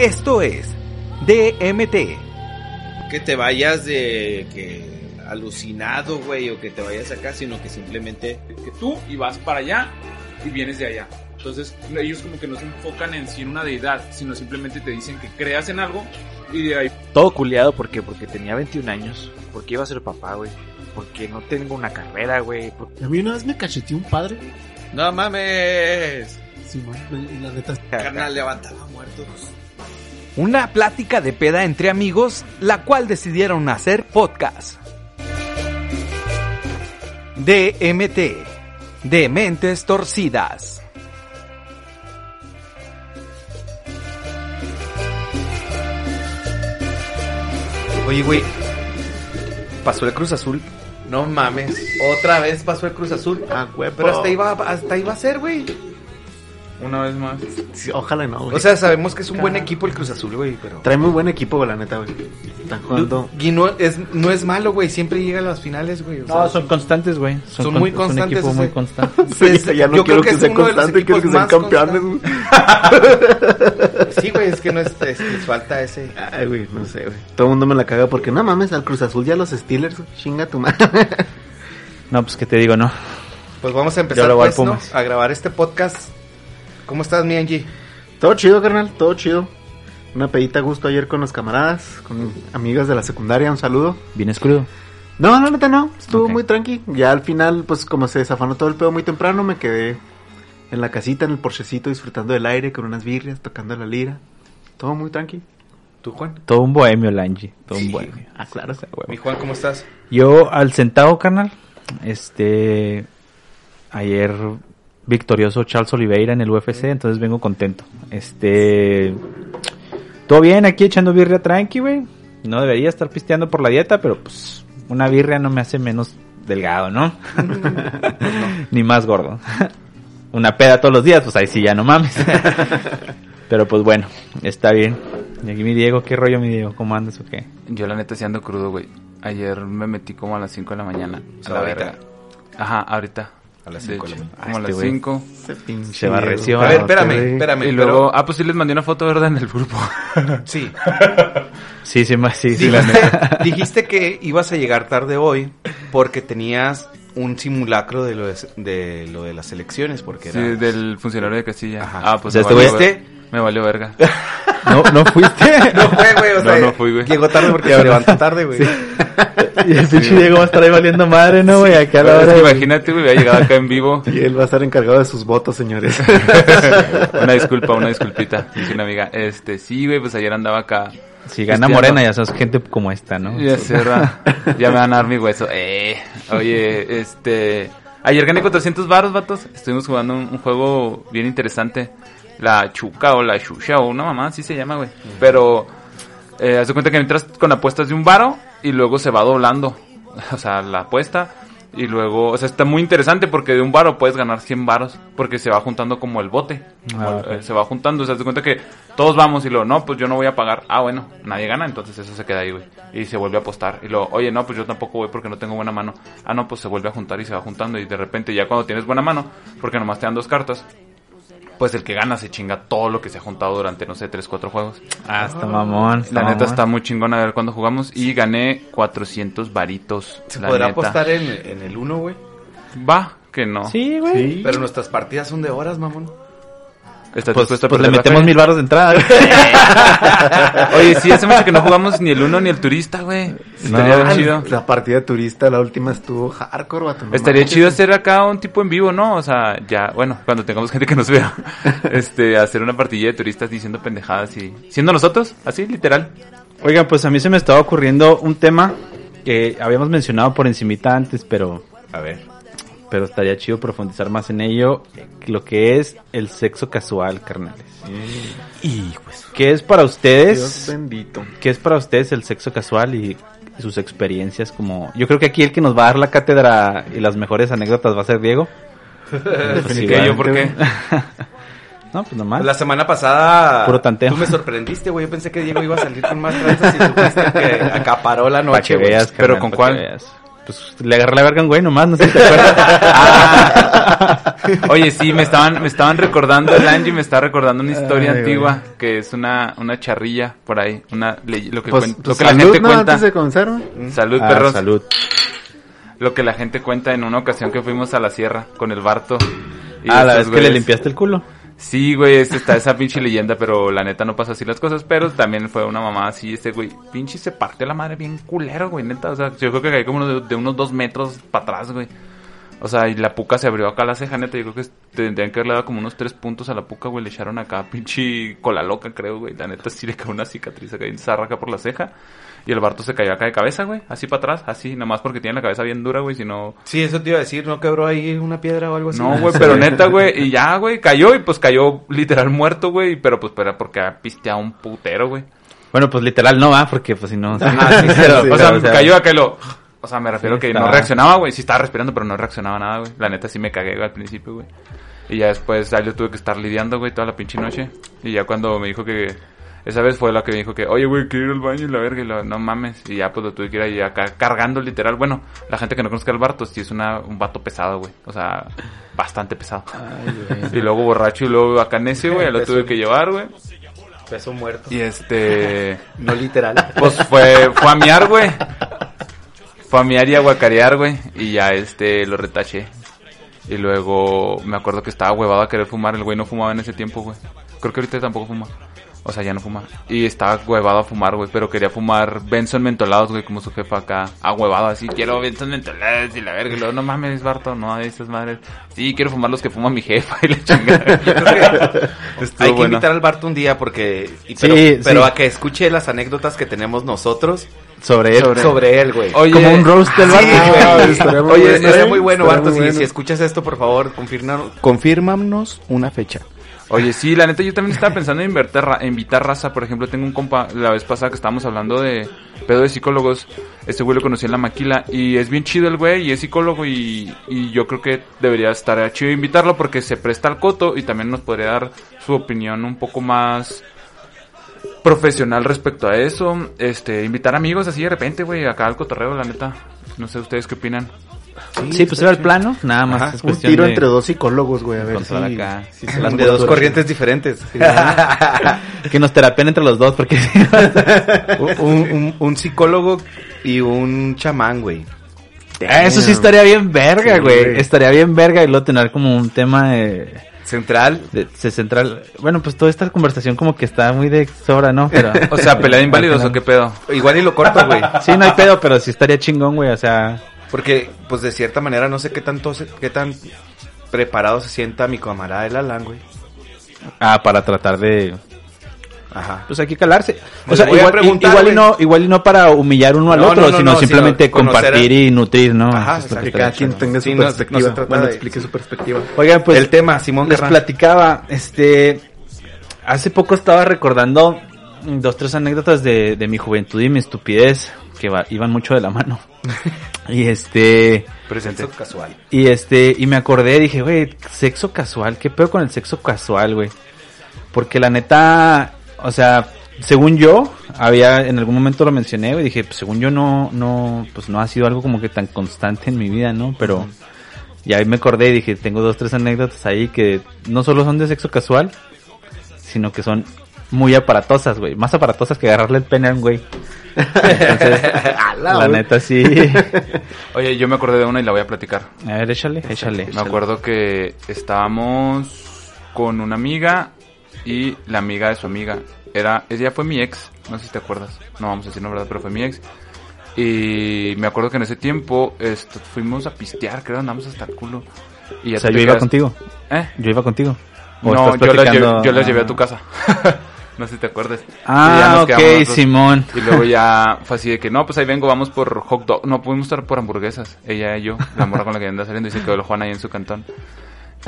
Esto es DMT. Que te vayas de que alucinado, güey, o que te vayas acá, sino que simplemente que tú y vas para allá y vienes de allá. Entonces ellos como que no se enfocan en sí en una deidad, sino simplemente te dicen que creas en algo y de ahí Todo culiado porque porque tenía 21 años, porque iba a ser papá, güey. Porque no tengo una carrera, güey. porque- A mí una vez me cacheteó un padre. no mames. Sí, man, la neta. Carnal, levantaba muertos. Una plática de peda entre amigos, la cual decidieron hacer podcast. DMT. De mentes torcidas. Oye, güey. Pasó el Cruz Azul. No mames. Otra vez pasó el Cruz Azul. Ah, güey, Pero hasta iba, hasta iba a ser, güey. Una vez más. Sí, ojalá no, güey. O sea, sabemos que es un buen equipo el Cruz Azul, güey, pero... trae muy buen equipo, güey, la neta, güey. Están jugando. Y no es, no es malo, güey. Siempre llega a las finales, güey. o sea, No, son constantes, güey. Son con- muy Es constantes, un equipo o muy sea. constante. pues, ya no yo quiero creo que que, es sea constante, quiero que sean campeones, güey. Sí, güey, es que no es, es que falta ese... Ay, güey, no sé, güey. Todo el mundo me la caga porque no mames, al Cruz Azul ya los Steelers, güey. chinga tu madre. No, pues que te digo, no. Pues vamos a empezar pues, ¿no? A grabar este podcast. ¿Cómo estás, mi Angie? todo chido, carnal, todo chido. Una pedita a gusto ayer con los camaradas, con amigas de la secundaria, un saludo. Vienes crudo. No, la neta no, estuvo muy tranqui. Ya al final, pues como se desafanó todo el pedo muy temprano, me quedé en la casita, en el porchecito, disfrutando del aire con unas birrias, tocando la lira. Todo muy tranqui. ¿Tú, Juan? Todo un bohemio, Lange. Todo un Sí, bohemio. Ah, claro. Huevo. Mi Juan, ¿cómo estás? Yo al centavo, carnal. Este. Ayer victorioso Charles Oliveira en el UFC, entonces vengo contento. Este. Todo bien, aquí echando birria tranqui, güey. No debería estar pisteando por la dieta, pero pues una birria no me hace menos delgado, ¿no? Ni más gordo. una peda todos los días, pues ahí sí ya no mames. pero pues bueno, está bien. Y aquí mi Diego, ¿qué rollo mi Diego? ¿Cómo andas o qué? Yo la neta sí ando crudo, güey. Ayer me metí como a las 5 de la mañana. O A la ahorita. verga. Ajá, ahorita. A las De cinco de la hecho, mañana. Como a este las güey. 5. Ese pinche Se barreció. Diego. A ver, espérame, espérame. Y pero- luego, ah, pues sí les mandé una foto, ¿verdad? En el grupo. Sí. Sí, sí, ma- sí, sí, Dijiste, que ibas a llegar tarde hoy porque tenías un simulacro de lo de, de lo de las elecciones, porque Sí, era... del funcionario de Castilla. Ajá. Ah, pues Ya me me valió verga. ¿No, ¿No fuiste? No fue, güey, o No, sea, no fui, güey. llegó tarde porque se levantó tarde, güey. y el pinche Diego va a estar ahí valiendo madre, ¿no, güey? Acá a la es hora que de- imagínate, güey, hubiera llegado acá en vivo. Y él va a estar encargado de sus votos, señores. Una disculpa, una disculpita, dice una amiga. Este, sí, güey, pues ayer andaba acá. Si gana. Morena, ya sabes, gente como esta, ¿no? Ya sé, ya me van a dar mi hueso. Eh, oye, este... Ayer gané 400 varos, vatos. Estuvimos jugando un, un juego bien interesante. La Chuca o la Shusha o una mamá, así se llama, güey. Pero, eh, haz de cuenta que entras con apuestas de un varo y luego se va doblando. O sea, la apuesta. Y luego, o sea, está muy interesante porque de un varo puedes ganar 100 varos porque se va juntando como el bote. Ah, eh, se va juntando, o sea, haz de cuenta que todos vamos y luego, no, pues yo no voy a pagar. Ah, bueno, nadie gana, entonces eso se queda ahí, güey. Y se vuelve a apostar. Y luego, oye, no, pues yo tampoco voy porque no tengo buena mano. Ah, no, pues se vuelve a juntar y se va juntando. Y de repente, ya cuando tienes buena mano, porque nomás te dan dos cartas, pues el que gana se chinga todo lo que se ha juntado durante, no sé, 3, 4 juegos. Ah, está mamón. está La neta mamón. está muy chingona a ver cuándo jugamos. Y gané 400 varitos. ¿Se la podrá neta. apostar en, en el 1, güey? Va, que no. Sí, güey. Pero nuestras partidas son de horas, mamón. ¿Estás Pues, dispuesto a pues le metemos mil barros de entrada. Oye, sí, hace mucho que no jugamos ni el uno ni el turista, güey. Estaría Ah, chido. La partida turista, la última estuvo hardcore, vato. no Estaría chido hacer acá un tipo en vivo, ¿no? O sea, ya, bueno, cuando tengamos gente que nos vea, este, hacer una partilla de turistas diciendo pendejadas y siendo nosotros, así, literal. Oigan, pues a mí se me estaba ocurriendo un tema que habíamos mencionado por encimita antes, pero A ver. Pero estaría chido profundizar más en ello, lo que es el sexo casual, carnales. Y, pues... ¿Qué es para Dios ustedes? bendito. ¿Qué es para ustedes el sexo casual y sus experiencias como... Yo creo que aquí el que nos va a dar la cátedra y las mejores anécdotas va a ser Diego. Pues ¿Qué igual. yo por qué? No, pues nomás. La semana pasada... Puro tanteo. Tú me sorprendiste, güey. Yo pensé que Diego iba a salir con más tranzas y el que acaparó la noche, Pero ¿con cuál? veas. Pues le agarré la verga a un güey nomás, no sé si te acuerdas. Ah. Oye, sí, me estaban, me estaban recordando, el Angie me está recordando una historia Ay, antigua, que es una, una charrilla por ahí, una ley- lo que, Pues, cuen- pues, lo que la gente ¿no? cuenta. Antes de comenzar, güey. Salud, Ah, perros. salud. Lo que la gente cuenta en una ocasión que fuimos a la sierra con el Barto. y Ah, la vez que le limpiaste el culo. Sí, güey, está esa pinche leyenda, pero la neta no pasa así las cosas. Pero también fue una mamá así, este güey, pinche se partió la madre bien culero, güey, neta. O sea, yo creo que caí como de, unos dos metros para atrás, güey. O sea, y la puca se abrió acá la ceja, neta. Yo creo que tendrían que haberle dado como unos tres puntos a la puca, güey. Le echaron acá, pinche cola loca, creo, güey. La neta sí le quedó una cicatriz acá, zarra acá por la ceja. Y el Barto se cayó acá de cabeza, güey. Así para atrás, así, nada más porque tiene la cabeza bien dura, güey. Si no, Sí, eso te iba a decir, ¿no quebró ahí una piedra o algo así? no, güey, pero neta, güey, y ya, güey, cayó y pues cayó literal muerto, güey, pero pues pero porque ha pisteado un putero, güey. Bueno, pues literal no va, porque pues si no... Ajá, sí, pero, sí, o sea, o sea, cayó acá y lo... O sea, me refiero Sí, que estaba- no reaccionaba, güey, sí estaba respirando, pero no reaccionaba nada, güey. La neta sí me cagué, güey, al principio, güey. Y ya después, ahí lo tuve que estar lidiando, güey, toda la pinche noche. Y ya cuando me dijo que... Esa vez fue la que me dijo que, oye, güey, quiero ir al baño y la verga, y lo, no mames. Y ya, pues lo tuve que ir ahí acá cargando, literal. Bueno, la gente que no conozca al Barto, sí es una, un vato pesado, güey. O sea, bastante pesado. Y luego borracho y luego acá necio, güey, lo tuve que llevar, güey. Peso muerto. Y este... No literal. Pues fue, fue a miar, güey. Fue a miar y a guacarear, güey. Y ya este lo retaché. Y luego me acuerdo que estaba huevado a querer fumar. El güey no fumaba en ese tiempo, güey. Creo que ahorita tampoco fuma. O sea, ya no fuma. Y estaba huevado a fumar, güey. Pero quería fumar Benson mentolados, güey, como su jefa acá. A huevado así. Quiero Benson mentolados y la verga. Y luego, no mames, Barto, no de esas madres. Sí, quiero fumar los que fuma mi jefa y la chingada. Hay que bueno. invitar al Barto un día porque... y- pero, Sí, pero sí. a que escuche las anécdotas que tenemos nosotros Sobre él. sobre, él, güey. Oye, Como un roast del Sí, Barto. güey. Ah, estaría muy Oye, bueno, estaría muy bueno, Barto. muy Si, bueno. si escuchas esto, por favor, confirma- confírmanos una fecha. Oye, sí, la neta yo también estaba pensando en invertir, ra- invitar raza. Por ejemplo, tengo un compa, la vez pasada que estábamos hablando de pedo de psicólogos, este güey lo conocí en la maquila y es bien chido el güey y es psicólogo y, y yo creo que debería estar chido invitarlo porque se presta al coto y también nos podría dar su opinión un poco más profesional respecto a eso. Este, invitar amigos así de repente, güey, acá al cotorreo, la neta. No sé ustedes qué opinan. Sí, pues era el plano, nada más. Ajá, es Un tiro de entre dos psicólogos, güey, a ver si... acá. si se de dos corrientes diferentes. Que nos terapien entre los dos, porque... un, un- un psicólogo y un chamán, güey. Ah, Eso sí estaría bien verga, Sí, güey. güey. Estaría bien verga y luego tener como un tema de, Central. de- central. Bueno, pues toda esta conversación como que está muy de sobra, ¿no? Pero O sea, pelea de inválidos o qué pedo. Igual y lo corto, güey. sí, no hay pedo, pero sí estaría chingón, güey. O sea, Porque, pues de cierta manera, no sé qué tanto, se- qué tan preparado se sienta mi camarada el Alan, güey. ah, para tratar de, Ajá. pues hay que calarse. O sea, igual, igual y no, igual y no para humillar uno al No, otro, no, no, sino no, simplemente sino compartir y nutrir, ¿no? Ajá, exacto. que cada quien tenga su Sí, no- no se perspectiva. bueno, de- explique su perspectiva. Oigan, pues el tema, Simón les platicaba, este, hace poco estaba recordando dos, tres anécdotas de, de mi juventud y mi estupidez, que va- iban mucho de la mano. y este. Sexo casual. y este, y me acordé, dije, güey, sexo casual, ¿qué pedo con el sexo casual, güey? Porque la neta, o sea, según yo, había, en algún momento lo mencioné, güey, dije, pues según yo no, no, pues no ha sido algo como que tan constante en mi vida, ¿no? Pero, y ahí me acordé y dije, tengo dos, tres anécdotas ahí que no solo son de sexo casual, sino que son muy aparatosas, güey. Más aparatosas que agarrarle el pene a un güey. Entonces, la neta sí. Oye, yo me acordé de una y la voy a platicar. A ver, échale, échale. Me acuerdo que estábamos con una amiga y la amiga de su amiga. Era, ella fue mi ex, no sé si te acuerdas. No vamos a decir la verdad, pero fue mi ex. Y me acuerdo que en ese tiempo esto, fuimos a pistear, creo, andamos hasta el culo. Y ya O sea, yo iba contigo. ¿Eh? Yo iba contigo. ¿O No, yo la, llevé, platicando? yo la llevé a Ah. tu casa. no sé si te acuerdas. Y ya Ah, nos ok. Simón. Y luego ya fue así de que, no, pues ahí vengo, vamos por hot dog. No, pudimos estar por hamburguesas. Ella y yo, la morra con la que anda saliendo, y se quedó el Juan ahí en su cantón.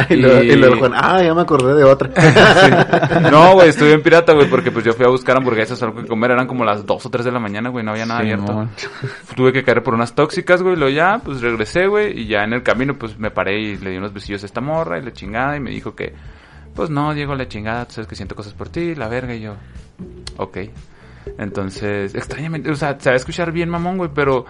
Y luego, y luego Juan, ah, ya me acordé de otra. No, güey, estuve en pirata, güey, porque pues yo fui a buscar hamburguesas o algo que comer. Eran como las 2 o 3 de la mañana, güey, no había nada abierto. Tuve que caer por unas tóxicas, güey, luego ya, pues regresé, güey, y ya en el camino, pues me paré y le di unos besillos a esta morra y la chingada, y me dijo que, pues no, Diego, la chingada, tú sabes que siento cosas por ti, la verga, y yo, ok. Entonces, extrañamente, o sea, se va a escuchar bien mamón, güey, pero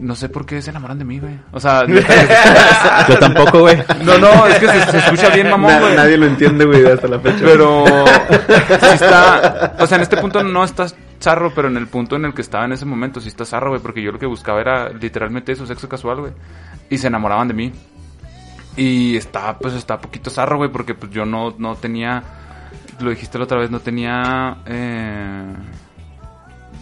No sé por qué se enamoran de mí, güey. O sea, Yo tampoco, güey. no, no, es que se, se escucha bien mamón, Na- güey. nadie lo entiende, güey, hasta la fecha. Pero sí está, o sea, en este punto no estás zarro, pero en el punto en el que estaba en ese momento sí está zarro, güey, porque yo lo que buscaba era literalmente eso, sexo casual, güey. Y se enamoraban de mí. Y está, pues está poquito zarro, güey, porque pues yo no, no tenía, lo dijiste la otra vez, no tenía eh,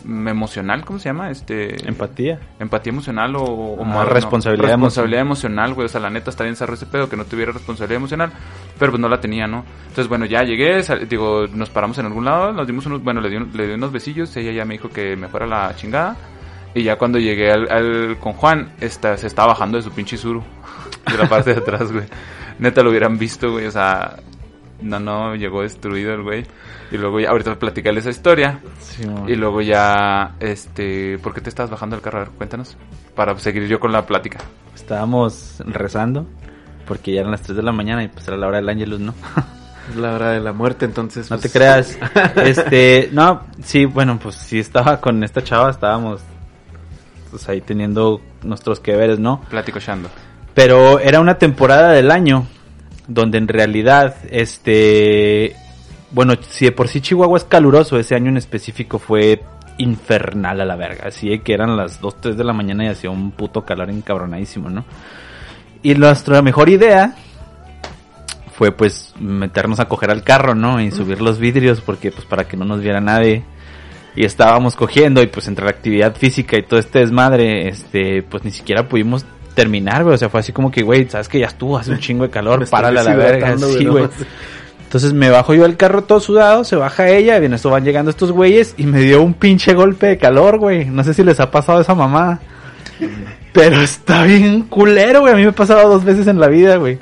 emocional, ¿cómo se llama? Este Empatía. empatía emocional o, o Ah, más- responsabilidad responsabilidad emocional, güey. O sea, la neta está bien ese pedo que no tuviera responsabilidad emocional, pero pues no la tenía, ¿no? Entonces, bueno, ya llegué, sal- digo, nos paramos en algún lado, nos dimos unos, bueno, le di, le di unos besillos, ella ya me dijo que me fuera la chingada. Y ya cuando llegué al, al- con Juan, esta, se estaba bajando de su pinche suru. De la parte de atrás, güey. Neta lo hubieran visto, güey. O sea, no, no, llegó destruido el güey. Y luego ya, ahorita platicarle esa historia. Sí. Y luego ya, este, ¿por qué te estás bajando del carro? A ver, cuéntanos. Para seguir yo con la plática. Estábamos rezando porque ya eran las 3 de la mañana y pues era la hora del ángelus, ¿no? Es la hora de la muerte, entonces. No pues, te creas. Este, no, sí, bueno, pues sí estaba con esta chava, estábamos pues ahí teniendo nuestros que veres, ¿no? Platico Shando. Pero era una temporada del año donde en realidad, este, bueno, si de por sí Chihuahua es caluroso, ese año en específico fue infernal a la verga. Así de que eran las 2, 3 de la mañana y hacía un puto calor encabronadísimo, ¿no? Y nuestra mejor idea fue pues meternos a coger al carro, ¿no? Y subir los vidrios porque pues para que no nos viera nadie. Y estábamos cogiendo y pues entre la actividad física y todo este desmadre, este, pues ni siquiera pudimos terminar, güey. O sea, fue así como que, güey, sabes que ya estuvo, hace un chingo de calor, estoy párale a la verga. Sí, güey. Entonces me bajo yo al carro todo sudado, se baja ella, y en esto van llegando estos güeyes y me dio un pinche golpe de calor, güey. No sé si les ha pasado esa mamá. Pero está bien culero, güey. A mí me ha pasado dos veces en la vida, güey.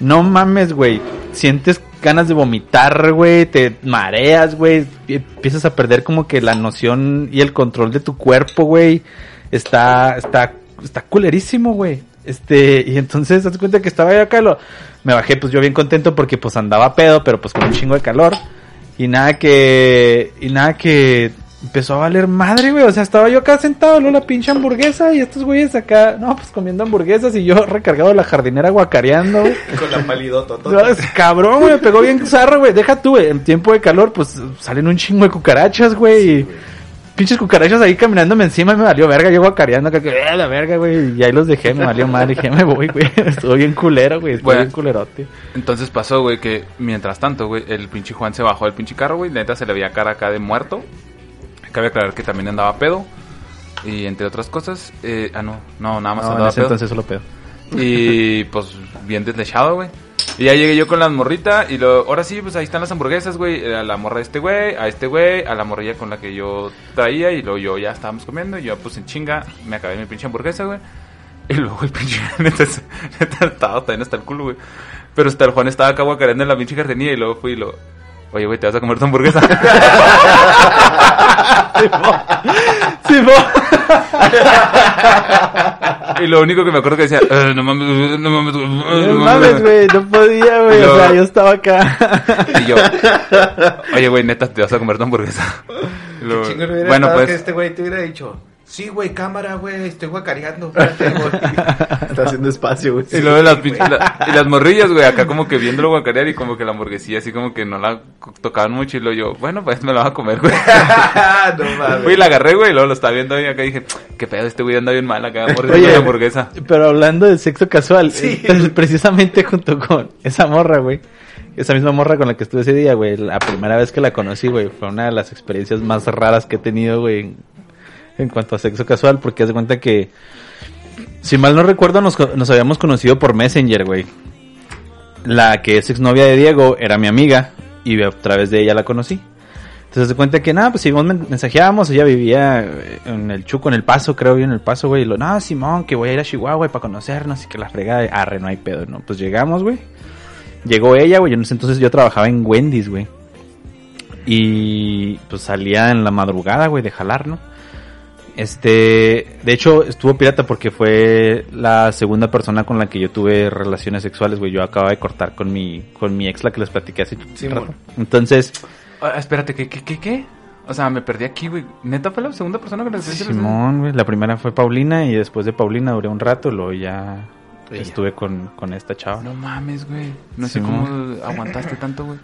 No mames, güey. Sientes ganas de vomitar, güey. Te mareas, güey. Empiezas a perder como que la noción y el control de tu cuerpo, güey. Está, está, está culerísimo, güey. Este, y entonces, das cuenta que estaba yo acá, lo, me bajé, pues yo bien contento porque pues andaba pedo, pero pues con un chingo de calor. Y nada que, y nada que empezó a valer madre, güey. O sea, estaba yo acá sentado, luego la pinche hamburguesa y estos güeyes acá, no, pues comiendo hamburguesas y yo recargado de la jardinera guacareando, güey. Con la palidota. No, es cabrón, güey, me pegó bien zarro, güey. Deja tú, güey. En tiempo de calor, pues salen un chingo de cucarachas, güey. y pinches cucarachas ahí caminándome encima y me valió verga. Yo guacareando acá, que "Eh, la verga, güey. Y ahí los dejé, me valió mal. Dije, me voy, güey. Estuvo bien culero, güey. Estuvo Bueno. bien culerote. Entonces pasó, güey, que mientras tanto, güey, el pinche Juan se bajó del pinche carro, güey. Neta se le veía cara acá de muerto. Cabe aclarar que también andaba pedo. Y entre otras cosas, eh, ah, no, no, nada más No, en andaba ese pedo. entonces solo pedo. Y pues bien deslechado, güey. Y ya llegué yo con las morritas y lo, ahora sí, pues ahí están las hamburguesas, güey. A la morra de este güey, a este güey, a la morrilla con la que yo traía y luego yo ya estábamos comiendo y yo pues en chinga me acabé mi pinche hamburguesa, güey. Y luego el pinche, neta, estaba también hasta el culo, güey. Pero hasta el Juan estaba acá guacareando en la pinche jardinilla y luego fui y lo, oye, güey, ¿te vas a comer tu hamburguesa? Sí, y lo único que me acuerdo que decía, "Eh, no mames, no mames, No mames, güey. No podía, güey. O sea, yo estaba acá. Y yo, oye, güey, neta, te vas a comer tu hamburguesa. Hubiera bueno, estado pues, que este güey te hubiera dicho, sí, güey, cámara, güey, estoy guacareando. espérate, güey". Está haciendo espacio, güey. y luego las, pinches- la- y las morrillas, güey, acá como que viéndolo guacarear y como que la hamburguesía así como que no la tocaban mucho y luego yo, bueno, pues me la voy a comer, güey. no mames. Fui y la agarré, güey, y luego lo estaba viendo y acá dije, qué pedo, este güey anda bien mal acá, mordiendo Oye, la hamburguesa. Pero hablando de sexo casual, Sí. eh, precisamente junto con esa morra, güey. Esa misma morra con la que estuve ese día, güey. La primera vez que la conocí, güey. Fue una de las experiencias más raras que he tenido, güey. En, cuanto a sexo casual. Porque haz de cuenta que. Si mal no recuerdo, nos, habíamos conocido por Messenger, güey. La que es exnovia de Diego era mi amiga. Y a través de ella la conocí. Entonces se cuenta que nada, pues seguimos men- mensajeábamos, ella vivía eh, en el Chuco, en el Paso, creo yo, en el Paso, güey. Y lo, no, Simón, que voy a ir a Chihuahua, para conocernos y que la fregada. Arre, no hay pedo, ¿no? Pues llegamos, güey. Llegó ella, güey. Entonces yo trabajaba en Wendy's, güey. Y pues salía en la madrugada, güey, de jalar, ¿no? Este, de hecho, estuvo pirata porque fue la segunda persona con la que yo tuve relaciones sexuales, güey. Yo acababa de cortar con mi, con mi ex, la que les platiqué hace Sí, rato. Entonces, Ah, espérate, ¿qué, qué, qué, qué? O sea, me perdí aquí, güey. Neta fue la segunda persona que le decía Simón, güey. La primera fue Paulina y después de Paulina duré un rato, luego ya Ella. estuve con, con esta chava. No mames, güey. No sé cómo aguantaste tanto, güey.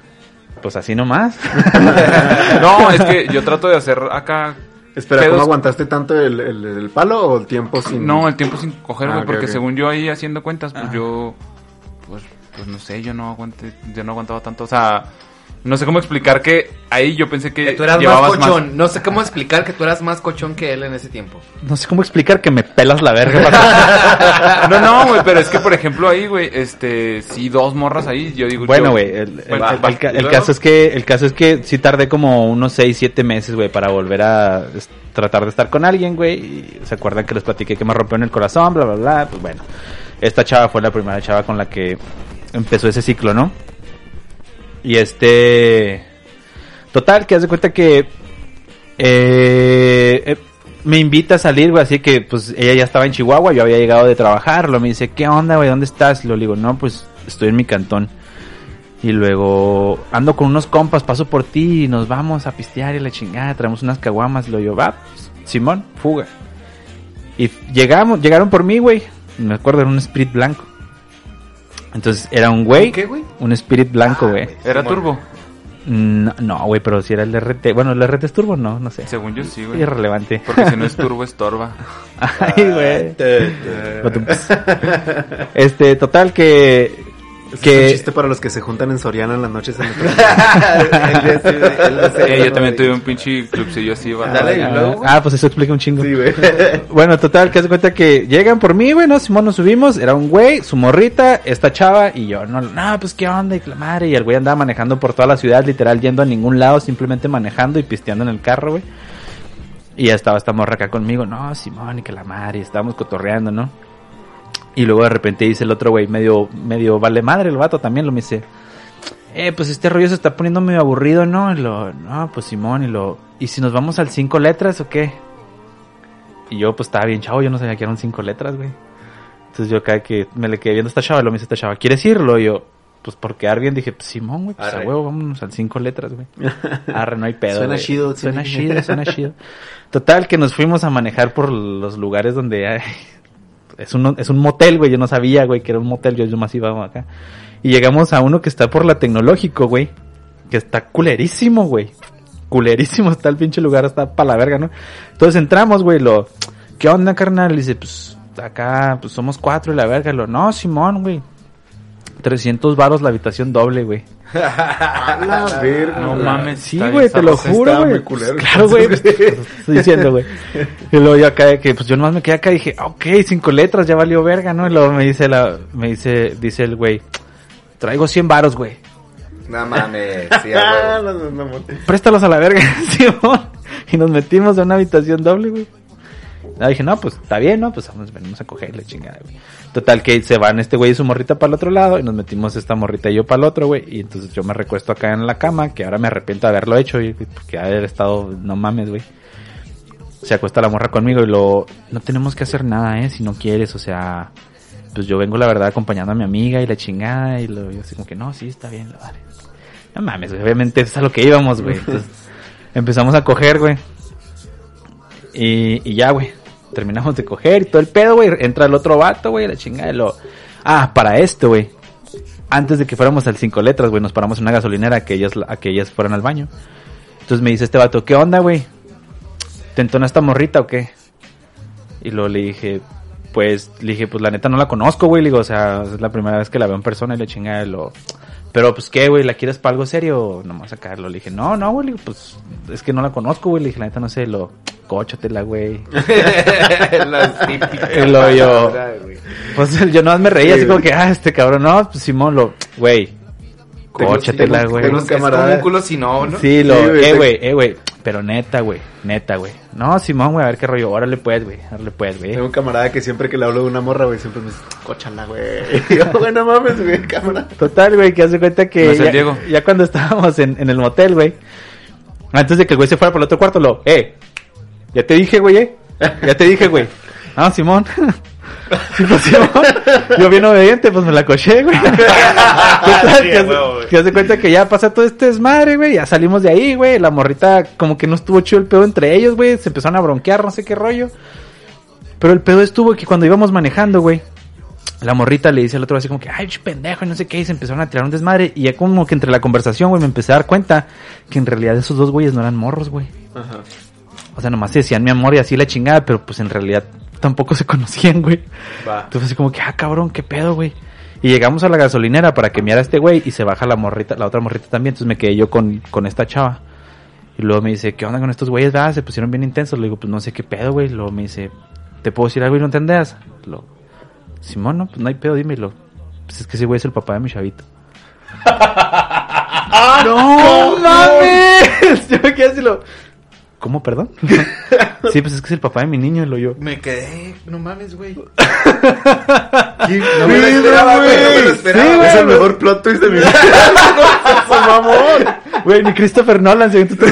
Pues así nomás. No, es que yo trato de hacer acá. Espera, pedos- ¿cómo aguantaste tanto el, el, el palo o el tiempo sin...? No, el tiempo sin coger, Ah, porque según yo ahí haciendo cuentas, pues yo. Pues, pues no sé, yo no aguanté, yo no aguantaba tanto. O sea, no sé cómo explicar que ahí yo pensé que. Que tú eras más cochón. No sé cómo explicar que tú eras más cochón que él en ese tiempo. No sé cómo explicar que me pelas la verga. No, no, güey, pero es que por ejemplo ahí, güey, este, sí, dos morras ahí, yo digo. bueno, güey, el, el- caso es que el caso es que sí tardé como unos 6, 7 meses, güey, para volver a tratar de estar con alguien, güey. Y se acuerdan que les platiqué que me rompió en el corazón, bla, bla, bla. Pues bueno, esta chava fue la primera chava con la que empezó ese ciclo, ¿no? Y este... Total, que haz de cuenta que... eh, eh, me invita a salir, güey, así que pues ella ya estaba en Chihuahua, yo había llegado de trabajar, lo me dice, ¿qué onda, güey? ¿Dónde estás? Lo digo, no, pues estoy en mi cantón. Y luego ando con unos compas, paso por ti y nos vamos a pistear y la chingada, traemos unas caguamas. Lo yo, va, pues, Simón, fuga. Y llegamos, llegaron por mí, güey. Me acuerdo, era un spirit blanco. Entonces era un güey, ¿Qué, güey? un spirit blanco, güey. Era turbo. No, no, güey, pero si era el RT. Bueno, el RT es turbo, no, no sé. Según yo sí, güey. Irrelevante. Porque si no es turbo, estorba. Ay, güey. Batumps. Este, total que... Que es un chiste para los que se juntan en Soriana en las noches en el Eh, yo también tuve un pinche clubcillo así, va. Dale, y luego. Ah, pues eso explica un chingo. Sí, güey. Bueno, total, que hace cuenta que llegan por mí, güey, ¿no? Simón nos subimos, era un güey, su morrita, esta chava, y yo, no, no, pues qué onda, y la madre, y el güey andaba manejando por toda la ciudad, literal, yendo a ningún lado, simplemente manejando y pisteando en el carro, güey. Y ya estaba esta morra acá conmigo, no, Simón, y que la madre, y estábamos cotorreando, ¿no? Y luego de repente dice el otro güey, medio, medio vale madre el vato también, lo me dice, eh, pues este rollo se está poniendo medio aburrido, ¿no? Y lo, no, pues Simón, y lo, ¿y si nos vamos al cinco letras o qué? Y yo, pues, estaba bien chavo, yo no sabía que eran cinco letras, güey. Entonces yo acá que me le quedé viendo a esta chava, y lo me dice esta chava, ¿quieres irlo? Y yo, pues, por quedar bien, dije, pues, Simón, güey, pues, a huevo, vámonos al cinco letras, güey. Arre, no hay pedo, Suena güey. chido, Suena sí. chido, suena chido. Total, que nos fuimos a manejar por los lugares donde hay... Es un, es un motel, güey, yo no sabía, güey, que era un motel, yo más iba acá. Y llegamos a uno que está por la tecnológico, güey. Que está culerísimo, güey. Culerísimo está el pinche lugar, está para la verga, ¿no? Entonces entramos, güey, lo... ¿Qué onda, carnal? Y dice, pues, acá, pues somos cuatro y la verga. Lo, no, Simón, güey. 300 varos la habitación doble, güey. A la verga. No mames. Sí, güey, te lo juro, güey. Claro, güey. pues, Estoy diciendo, güey. Y luego yo acá, que pues yo nomás me quedé acá y dije, ok, cinco letras, ya valió verga, ¿no? Y luego me dice la, me dice, dice el güey, traigo 100 varos, güey. No mames. Sí, a huevo. no, no, no, no. Préstalos a la verga, Simón. Y nos metimos en una habitación doble, güey. Ah, dije, no, pues está bien, ¿no? Pues vamos, venimos a coger la chingada, güey. Total, que se van este güey y su morrita para el otro lado y nos metimos esta morrita y yo para el otro, güey. Y entonces yo me recuesto acá en la cama, que ahora me arrepiento de haberlo hecho, y porque haber estado, no mames, güey. Se acuesta la morra conmigo y lo, no tenemos que hacer nada, eh, si no quieres, o sea, pues yo vengo la verdad acompañando a mi amiga y la chingada y lo, yo así como que no, sí, está bien, lo vale. No mames, güey, obviamente eso es a lo que íbamos, güey. Entonces, empezamos a coger, güey. Y, y ya, güey. Terminamos de coger y todo el pedo, güey. Entra el otro vato, güey, la chingada de lo... Ah, para esto, güey. Antes de que fuéramos al cinco letras, güey, nos paramos en una gasolinera a que ellas, a que ellas fueran al baño. Entonces me dice este vato, ¿qué onda, güey? ¿Te entona esta morrita o qué? Y luego le dije, pues, le dije, pues la neta no la conozco, güey. Le digo, o sea, es la primera vez que la veo en persona y le chingada de lo... Pero pues qué, güey, ¿la quieres para algo serio nomás sacarlo? Le dije, no, no, güey, pues es que no la conozco, güey. Le dije, la neta no sé, lo, cóchatela, güey. Y lo yo-. Pues yo nomás me reía así como que, ah, este cabrón, no, pues Simón, lo, güey, cóchatela, güey. tengo Es un como camarada. un culo si no, ¿no? Sí, lo, Sí, güey, eh, güey, eh, güey, pero neta, güey, neta, güey. No, Simón, güey, a ver qué rollo, órale pues, güey, órale pues, güey. Tengo un camarada que siempre que le hablo de una morra, güey, siempre me dice, cóchala, güey. Y yo, güey, no mames, güey, cámara. Total, güey, que hace cuenta que No es el ya, Diego. ya cuando estábamos en, en el motel, güey, antes de que el güey se fuera por el otro cuarto, lo, eh, ya te dije, güey, eh, ya te dije, güey. Ah, Simón. Sí, pues. Yo bien obediente, pues me la coché, güey. Total, que, hace- que hace cuenta que ya pasa todo este desmadre, güey. Ya salimos de ahí, güey. La morrita como que no estuvo chido el pedo entre ellos, güey. Se empezaron a bronquear, no sé qué rollo. Pero el pedo estuvo que cuando íbamos manejando, güey. La morrita le dice al otro así como que, ay, pendejo, y no sé qué, y se empezaron a tirar un desmadre. Y ya como que entre la conversación, güey, me empecé a dar cuenta que en realidad esos dos güeyes no eran morros, güey. Ajá. O sea, nomás se decían mi amor y así la chingada, pero pues en realidad tampoco se conocían, güey. Va. Entonces así como que, ah, cabrón, qué pedo, güey. Y llegamos a la gasolinera para que miara a este güey y se baja la morrita, la otra morrita también. Entonces me quedé yo con, con esta chava. Y luego me dice, ¿qué onda con estos güeyes? Ah, se pusieron bien intensos. Le digo, pues no sé qué pedo, güey. Luego me dice, ¿te puedo decir algo y no entendés? Lo, Simón, no, pues no hay pedo, dímelo. Pues es que ese güey es el papá de mi chavito. ¡No mames! Yo me quedé así lo. ¿Cómo, perdón? sí, pues es que es el papá de mi niño, lo yo. Me quedé, no mames, güey. No me lo esperaba, güey. No me lo esperaba. Sí, güey, es el mejor plot twist de mi vida. Güey, ni Christopher Nolan se aventó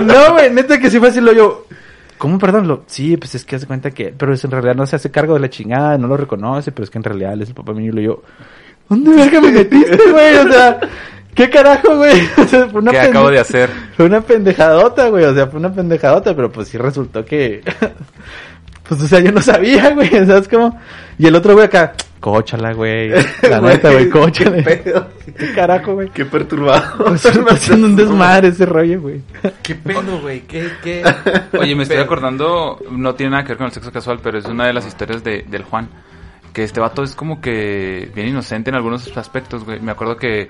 no, güey, neta que sí fue así lo yo. ¿Cómo, perdón? Lo, sí, pues es que hace cuenta que, pero es en realidad no se hace cargo de la chingada, no lo reconoce, pero es que en realidad él es el papá mío y lo yo. ¿Dónde verga me metiste, güey? O sea, ¿qué carajo, güey? O sea, fue una ¿Qué acabo de hacer? Fue una pendejadota, güey, o sea, fue una pendejadota, pero pues sí resultó que, pues o sea, yo no sabía, güey, ¿sabes cómo? Y el otro güey acá, cóchala, güey, la neta, güey, cóchala. ¿Qué pedo? ¿Qué carajo, güey? Qué perturbado. Pues está haciendo un desmadre ese rollo, güey. ¿Qué pedo, güey? ¿Qué, qué? Oye, me estoy acordando, no tiene nada que ver con el sexo casual, pero es una de las historias de, del Juan. Que este vato es como que bien inocente en algunos aspectos, güey. Me acuerdo que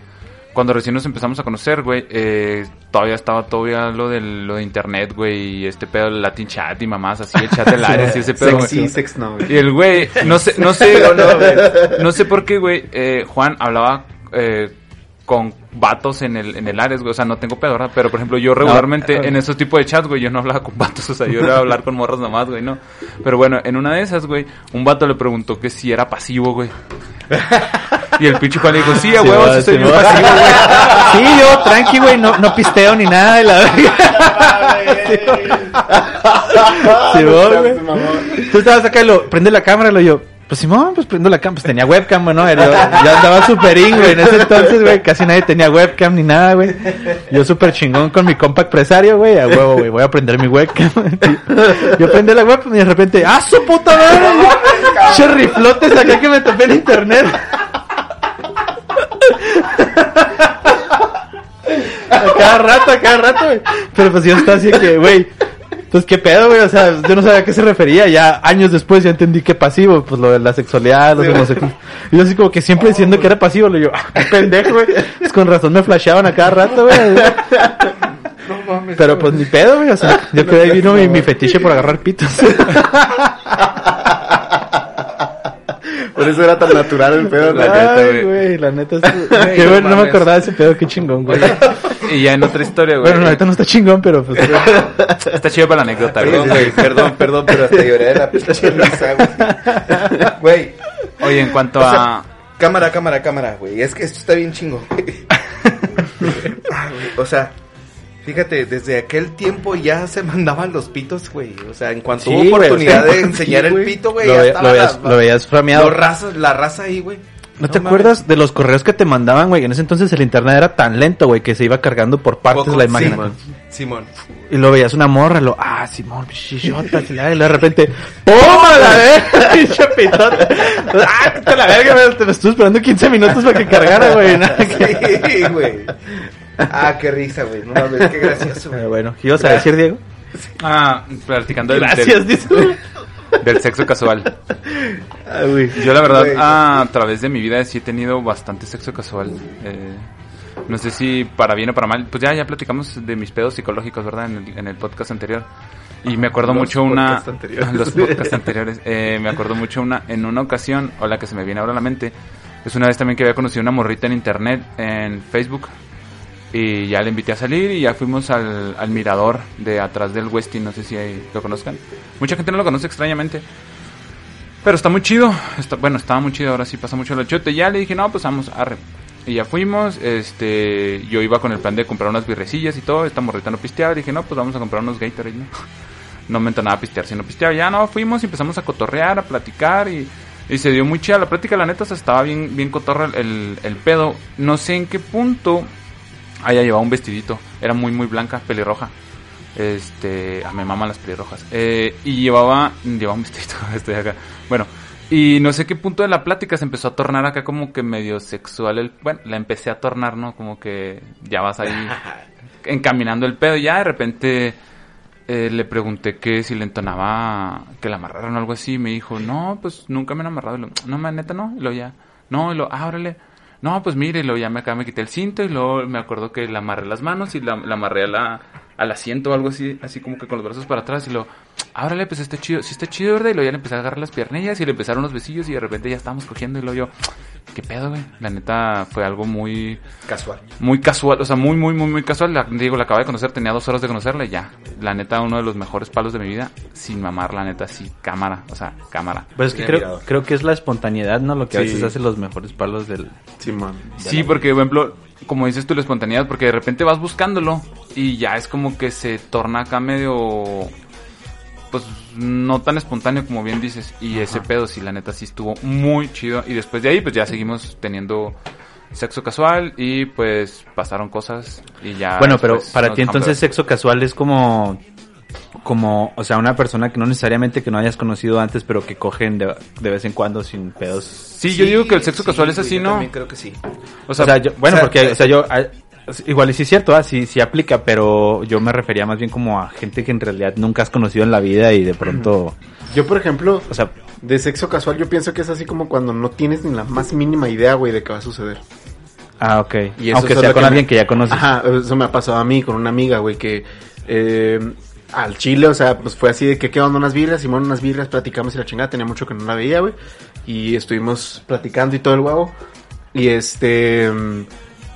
cuando recién nos empezamos a conocer, güey, eh, todavía estaba todavía lo, del, lo de internet, güey, y este pedo del Latin chat y mamás, así el chat del Ares y ese pedo, güey. Sexy, sex no, güey. Y el güey, no sé, no sé, no, sé por qué, güey, eh, Juan hablaba eh, con vatos en el, en el Ares, güey, o sea, no tengo pedo, ¿verdad? Pero, por ejemplo, yo regularmente ah. en esos tipos de chats, güey, yo no hablaba con vatos, o sea, yo iba a hablar con morras nomás, güey, no. Pero bueno, en una de esas, güey, un vato le preguntó que si era pasivo, güey. Y el pinche Juan le dijo, sí, a huevo, sí soy bien pasivo, güey. Sí, yo, tranqui, güey, no, no pisteo ni nada de la verga. Simón, güey. Tú estabas acá y lo, prende la cámara y lo yo, pues Simón, pues prendo la cámara, pues tenía webcam, güey, ¿no? Era- ya andaba super in, güey, en ese entonces, güey, casi nadie tenía webcam ni nada, güey. Yo súper chingón con mi compa empresario, güey, a huevo, güey, voy a prender mi webcam. Yo prendí la webcam y de repente, ¡ah, su puta madre! Che riflotes acá que me topé en internet. A cada rato, a cada rato, güey. Pero pues yo estaba así que, güey. Pues qué pedo, güey. O sea, yo no sabía a qué se refería. Ya años después ya entendí que pasivo, pues lo de la sexualidad, los homosexuales. Y yo así como que siempre diciendo que era pasivo, le digo, ah, qué pendejo, güey. Pues con razón me flasheaban a cada rato, güey. Pero pues ni pedo, güey. O sea, yo creo que ahí vino mi, mi fetiche por agarrar pitos. Por eso era tan natural el pedo, La güey. neta, Ay, güey. güey, la neta es... Güey, Qué no bueno, no me acordaba de ese pedo, qué chingón, güey. Y ya en otra historia, güey. Bueno, ahorita no está chingón, pero pues... Está chido para la anécdota, Perdón, güey. güey, perdón, perdón, pero hasta lloré de la pinche risa, güey. Güey, Oye, en cuanto O sea, a... cámara, cámara, cámara, güey. Es que esto está bien chingo. Ah, güey, O sea, fíjate, desde aquel tiempo ya se mandaban los pitos, güey. O sea, en cuanto Sí, hubo güey, oportunidad de enseñar sí, el güey. pito, güey, Lo ya ve- estaba lo veías- la- lo veías razas- la raza ahí, güey. ¿No te mames. acuerdas de los correos que te mandaban, güey? En ese entonces el internet era tan lento, güey, que se iba cargando por partes Poco- la imagen. Simón, Simón. Y lo veías una morra, lo, ah, Simón, chichota, y de repente, ¡pum! la verga! Pinche pitote. ¡Ah, qué la verga! me- Te me estuve esperando 15 minutos para que cargara, güey. nada Sí, güey. Ah, qué risa, güey. No mames, qué gracioso, güey. Pero bueno, ¿qué ibas a decir, Diego? Ah, platicando del, Gracias, del, del sexo casual. Ah, güey. Yo la verdad, Güey. a través de mi vida sí he tenido bastante sexo casual. Eh, no sé si para bien o para mal. Pues ya, ya platicamos de mis pedos psicológicos, ¿verdad? En el, en el podcast anterior. Y me acuerdo Los mucho una... anteriores. Los podcasts anteriores. Eh, me acuerdo mucho una... En una ocasión, o la que se me viene ahora a la mente, es una vez también que había conocido una morrita en internet, en Facebook. Y ya le invité a salir y ya fuimos al, al mirador de atrás del Westin, no sé si ahí lo conozcan. Mucha gente no lo conoce extrañamente. Pero está muy chido. Está, bueno, estaba muy chido, ahora sí pasa mucho el chote. Ya le dije, no, pues vamos, arre. Y ya fuimos, este, yo iba con el plan de comprar unas birrecillas y todo, esta morrita no pisteaba, dije, no, pues vamos a comprar unos Gatorade, ¿no? no me entonaba a pistear, sino pisteaba. Ya no, fuimos y empezamos a cotorrear, a platicar y, y se dio muy chida la plática. La neta, o sea, estaba bien, bien cotorra el, el pedo. No sé en qué punto haya llevado un vestidito. Era muy, muy blanca, pelirroja. Este, a me maman las pelirrojas. Eh, y llevaba, llevaba un vestidito, estoy acá. Bueno, y no sé qué punto de la plática se empezó a tornar acá como que medio sexual. El, bueno, la empecé a tornar, ¿no? Como que ya vas ahí encaminando el pedo. Y ya de repente eh, le pregunté que si le entonaba que la amarraran o algo así. Y me dijo, no, pues nunca me han amarrado. Y lo, no, ma, neta, no. Y lo ya, no, y lo, ah, órale. No, pues mire, luego ya me acá me quité el cinto y luego me acuerdo que le amarré las manos y la amarré a la, al asiento o algo así, así como que con los brazos para atrás y lo, ábrale, pues está chido, sí está chido, ¿verdad? Y luego ya le empecé a agarrar las piernillas y le empezaron los besillos y de repente ya estábamos cogiendo y luego yo, ¿qué pedo, güey? La neta fue algo muy, Casual. muy casual, o sea, muy, muy, muy, muy casual. La, digo, la acabo de conocer, tenía dos horas de conocerla y ya. La neta, uno de los mejores palos de mi vida, sin mamar, la neta, sí, cámara, o sea, cámara. Pues es que creo, creo que es la espontaneidad, ¿no? Lo que a Sí. veces hace los mejores palos del... Simón. Sí, porque, por ejemplo, como dices tú, la espontaneidad, porque de repente vas buscándolo y ya es como que se torna acá medio, pues, no tan espontáneo como bien dices. Y ese pedo, sí, la neta, sí estuvo muy chido. Y después de ahí, pues ya seguimos teniendo sexo casual y pues pasaron cosas y ya. bueno, pero para ti entonces sexo casual es como... Como, o sea, una persona que no necesariamente que no hayas conocido antes, pero que cogen de, de vez en cuando sin pedos. Sí, yo digo que el sexo sí, casual es así, yo ¿no? También creo que sí. O O sea, yo, bueno, o sea, porque, o sea, yo, ah, igual y sí es cierto, ah, sí, sí aplica, pero yo me refería más bien como a gente que en realidad nunca has conocido en la vida y de pronto, Yo, por ejemplo, o sea, de sexo casual, yo pienso que es así como cuando no tienes ni la más mínima idea, güey, de qué va a suceder. ah, ok. Y eso Aunque sea con que alguien me- que ya conoces. Ajá, eso me ha pasado a mí con una amiga, güey, que eh, al Chile, o sea, pues fue así de que onda unas birras, Simón unas birras, platicamos y la chingada, tenía mucho que no la veía, güey, y estuvimos platicando y todo el huevo, y este,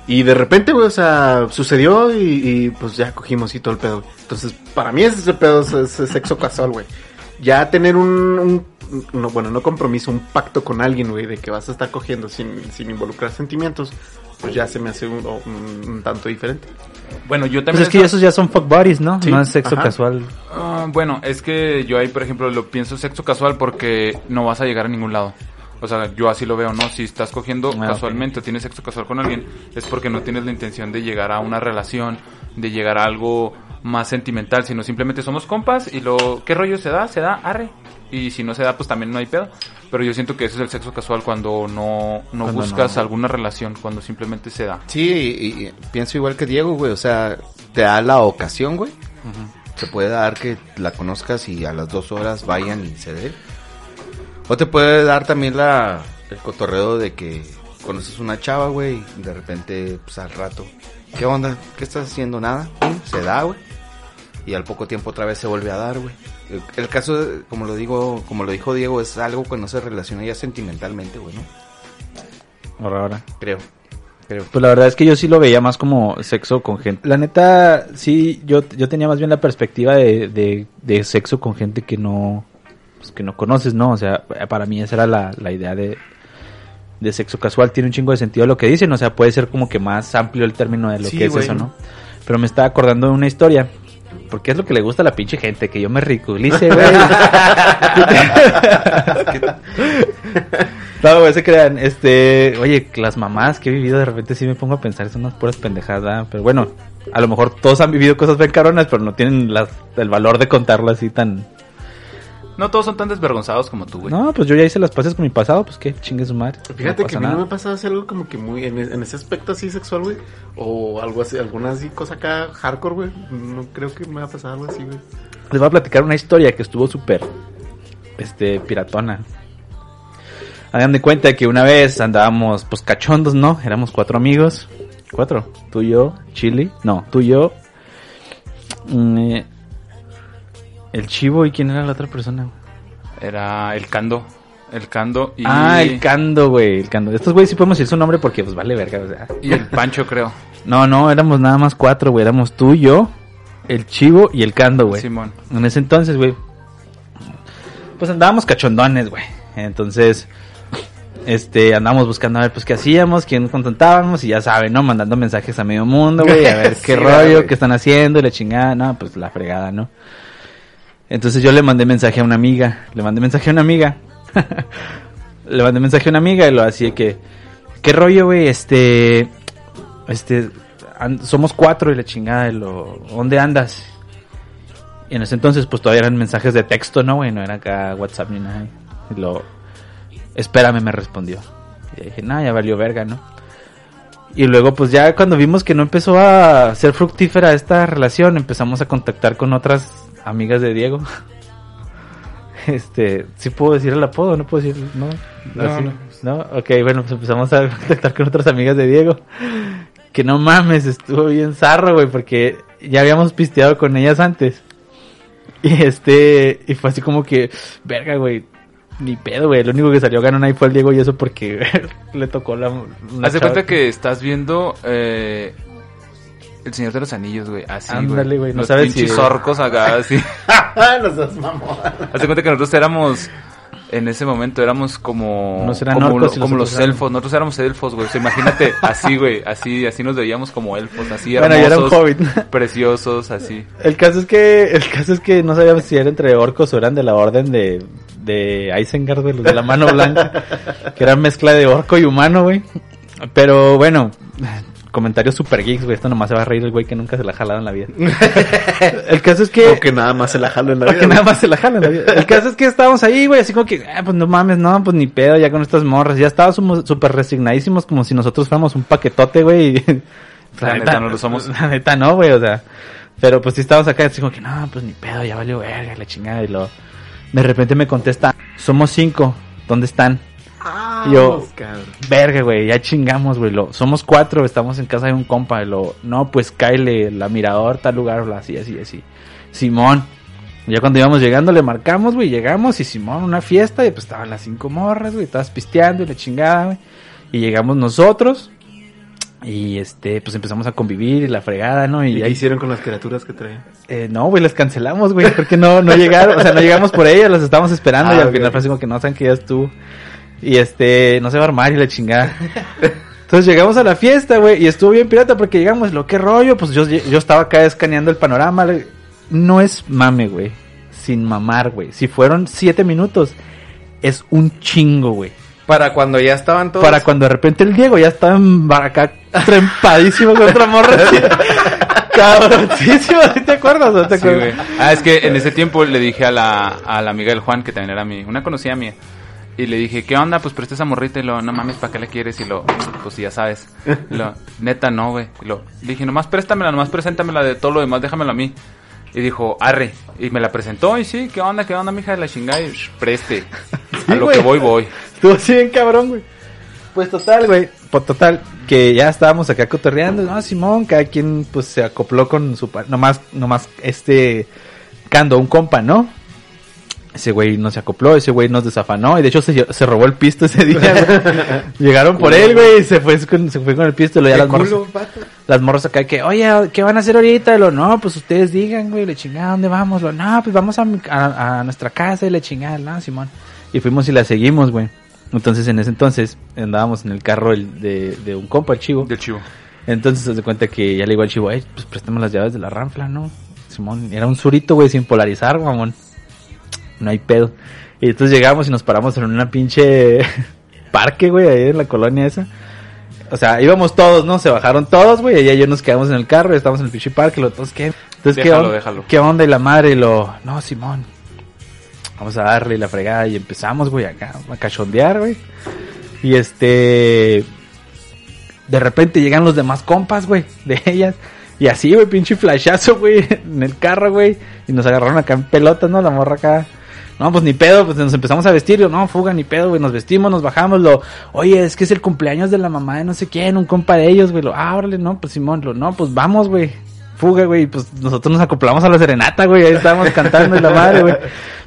y de repente, güey, o sea, sucedió y, pues ya cogimos y todo el pedo. Entonces, para mí ese pedo es, es- sexo casual, güey. Ya tener un, un- no, bueno, no compromiso, un pacto con alguien, güey, de que vas a estar cogiendo sin, sin involucrar sentimientos, pues ya se me hace un, un- un tanto diferente. bueno, yo Pues también... es que esos ya son fuck buddies, ¿no? Sí, No es sexo ajá. casual. Ah, bueno, es que yo ahí, por ejemplo, lo pienso sexo casual porque no vas a llegar a ningún lado. O sea, yo así lo veo, ¿no? Si estás cogiendo Ah, casualmente o tienes sexo casual con alguien, es porque no tienes la intención de llegar a una relación, de llegar a algo más sentimental, sino simplemente somos compas y lo... ¿Qué rollo se da? Se da, arre. Y si no se da, pues también no hay pedo. Pero yo siento que ese es el sexo casual cuando no, no Cuando buscas no. alguna relación, cuando simplemente se da. Sí, y, y pienso igual que Diego, güey. O sea, te da la ocasión, güey. Se puede dar que la conozcas y a las dos horas vayan y se dé. O te puede dar también la, el cotorreo de que conoces una chava, güey, y de repente, pues al rato, ¿qué onda? ¿Qué estás haciendo? Nada. Se da, güey. Y al poco tiempo otra vez se vuelve a dar, güey. El, el caso, como lo digo, como lo dijo Diego, es algo que no se relaciona ya sentimentalmente, güey, ¿no? Ahora, ahora. Creo. Creo. Pues la verdad es que yo sí lo veía más como sexo con gente. La neta, sí, yo, yo tenía más bien la perspectiva de, de, de sexo con gente que no, pues, que no conoces, ¿no? O sea, para mí esa era la, la idea de, de sexo casual. Tiene un chingo de sentido lo que dicen, o sea, puede ser como que más amplio el término de lo Sí, que es eso, ¿no? Pero me estaba acordando de una historia. Porque es lo que le gusta a la pinche gente, que yo me ridiculice, güey. no, güey, se crean. Este, oye, las mamás que he vivido, de repente sí me pongo a pensar, son unas puras pendejadas. Pero bueno, a lo mejor todos han vivido cosas bien pero no tienen las, el valor de contarlo así tan... No todos son tan desvergonzados como tú, güey. No, pues yo ya hice las pases con mi pasado, pues que chingue su madre. Fíjate no que a mí no me pasa hacer algo como que muy en, en ese aspecto así sexual, güey. O algo así, alguna así cosa acá hardcore, güey. No creo que me va a pasar algo así, güey. Les voy a platicar una historia que estuvo súper, este, piratona. Hagan de cuenta que una vez andábamos, pues, cachondos, ¿no? Éramos cuatro amigos. Cuatro. Tú y yo, Chili. No, tú y yo. mm, eh, el chivo y quién era la otra persona. Era el Cando. El Cando y... Ah, el Cando, güey. El Cando. Estos güeyes sí podemos decir su nombre porque, pues, vale verga, o sea. Y el Pancho, creo. No, no, éramos nada más cuatro, güey. Éramos tú y yo, el chivo y el Cando, güey. Simón. En ese entonces, güey. Pues andábamos cachondones, güey. Entonces, este, andábamos buscando a ver, pues, qué hacíamos, quién nos contentábamos, y ya saben, ¿no? Mandando mensajes a medio mundo, güey, a ver qué rollo, güey. qué están haciendo, y la chingada, no, pues, la fregada, ¿no? Entonces yo le mandé mensaje a una amiga, le mandé mensaje a una amiga. le mandé mensaje a una amiga y lo de que, ¿qué rollo, güey? Este, este, an- somos cuatro y la chingada, y lo, ¿dónde andas? Y en ese entonces, pues todavía eran mensajes de texto, ¿no, güey? No era acá WhatsApp ni nada. Y lo, espérame, me respondió. Y dije, no, ya valió verga, ¿no? Y luego, pues ya cuando vimos que no empezó a ser fructífera esta relación, empezamos a contactar con otras amigas de Diego. Este, ¿sí puedo decir el apodo? ¿No puedo decir? No, No, no. ¿no? Ok, bueno, pues empezamos a contactar con otras amigas de Diego. Que no mames, estuvo bien zarro, güey, porque ya habíamos pisteado con ellas antes. Y este, y fue así como que, verga, güey, ni pedo, güey. Lo único que salió ganón ahí fue el Diego y eso porque le tocó la. Haz de cuenta que estás viendo eh, El Señor de los Anillos, güey. Así. Ándale, güey, no Los sabes pinches si- orcos acá, así. Los dos mamón. Haz de cuenta que nosotros éramos... En ese momento éramos como... Unos eran como, orcos lo- y los como los elfos. Nosotros éramos elfos, güey. O sea, imagínate, así, güey. Así, así nos veíamos como elfos. Así Bueno, yo era un hermosos, hobbit. preciosos, así. El caso es que, el caso es que no sabíamos si eran entre orcos o eran de la orden de, de Isengard, güey, los de la mano blanca, que eran mezcla de orco y humano, güey. Pero bueno, comentarios super geeks, güey, esto nomás se va a reír el güey que nunca se la ha jalado en la vida. El caso es que... O que nada más se la jalo en la vida. nada más se la jalan. la vida. El caso es que estábamos ahí, güey, así como que, ah, pues no mames, no, pues ni pedo, ya con estas morras. Ya estábamos súper resignadísimos, como si nosotros fuéramos un paquetote, güey. y- La neta, no lo somos. La neta no, güey, o sea. Pero pues sí estábamos acá, así como que, no, pues ni pedo, ya valió verga, la chingada. Y lo, de repente me contesta, somos cinco, ¿dónde están? Y yo, verga, güey, ya chingamos, güey. Lo, somos cuatro, estamos en casa de un compa. Y lo, no, pues cáele, la mirador, tal lugar, bla, así, así, así. Simón. Ya cuando íbamos llegando le marcamos, güey, llegamos y Simón, una fiesta, y pues estaban las cinco morras, güey, estabas pisteando y la chingada, güey. Y llegamos nosotros, y este, pues empezamos a convivir y la fregada, ¿no? ¿Y Y qué ahí, hicieron con las criaturas que traían? eh, no, güey, las cancelamos, güey, porque no, no llegaron, o sea, no llegamos por ellas, las estábamos esperando y Ah, al ok. final como que no saben que ya estuvo. Y este, no se va a armar y la chingada. Entonces llegamos a la fiesta, güey, y estuvo bien pirata porque llegamos, lo que rollo, pues yo, yo estaba acá escaneando el panorama. No es mame, güey, sin mamar, güey. Si fueron siete minutos, es un chingo, güey. Para cuando ya estaban todos. Para cuando de repente el Diego ya estaba acá trempadísimo con otra morra. así. Cabroncísimo, ¿sí ¿te acuerdas? ¿No te Sí, acuerdas? güey. Ah, es que en ese tiempo le dije a la, a la amiga del Juan, que también era mi, una conocida mía, y le dije, ¿qué onda? Pues presta esa morrita y lo, no mames, ¿para qué la quieres? Y lo, pues ya sabes. Lo, neta, no, güey. Lo, le dije, nomás préstamela, nomás preséntamela de todo lo demás, déjamela a mí. Y dijo, arre. Y me la presentó y sí, ¿qué onda? ¿Qué onda, mija de la chingada? Y, "Shh, preste. a lo que voy, voy. Estuvo así bien cabrón, güey. Pues total, güey. Pues total, que ya estábamos acá cotorreando. No, Simón, cada quien pues se acopló con su... Nomás, nomás este... Cando, un compa, ¿no? Ese güey no se acopló, ese güey nos desafanó y de hecho se, se robó el pisto ese día. Llegaron por él, güey, y se fue con, se fue con el pisto y lo ya las morras, las acá que, oye, ¿qué van a hacer ahorita? Y lo, no, pues ustedes digan, güey, le chingada, ¿dónde vamos? Lo, no, pues vamos a, a, a nuestra casa y le chingada, no, Simón. Y fuimos y la seguimos, güey. Entonces, en ese entonces, andábamos en el carro el de, de un compa, el chivo. Del chivo. Entonces, se da cuenta que ya le digo al chivo, ay, pues préstame las llaves de la ranfla, ¿no? Simón, era un surito, güey, sin polarizar, mamón. No hay pedo. Y entonces llegamos y nos paramos en una pinche parque, güey, ahí en la colonia esa. O sea, íbamos todos, ¿no? Se bajaron todos, güey, y ya nos quedamos en el carro, y estábamos en el pinche parque, lo todos, ¿qué? Entonces, ¿qué, Déjalo, on- déjalo. ¿qué onda? Y la madre, y lo, no, Simón, vamos a darle la fregada, y empezamos, güey, acá, a cachondear, güey. Y este, de repente llegan los demás compas, güey, de ellas. Y así, güey, pinche flashazo, güey, en el carro, güey. Y nos agarraron acá en pelotas, ¿no? La morra acá. No, pues ni pedo, pues nos empezamos a vestir. No, fuga, ni pedo, güey. Nos vestimos, nos bajamos. Lo, oye, es que es el cumpleaños de la mamá de no sé quién, un compa de ellos, güey. Lo, ah, órale, no, pues Simón, lo, no, pues vamos, güey. Fuga, güey. Pues nosotros nos acoplamos a la serenata, güey. Ahí estábamos cantando y la madre, güey.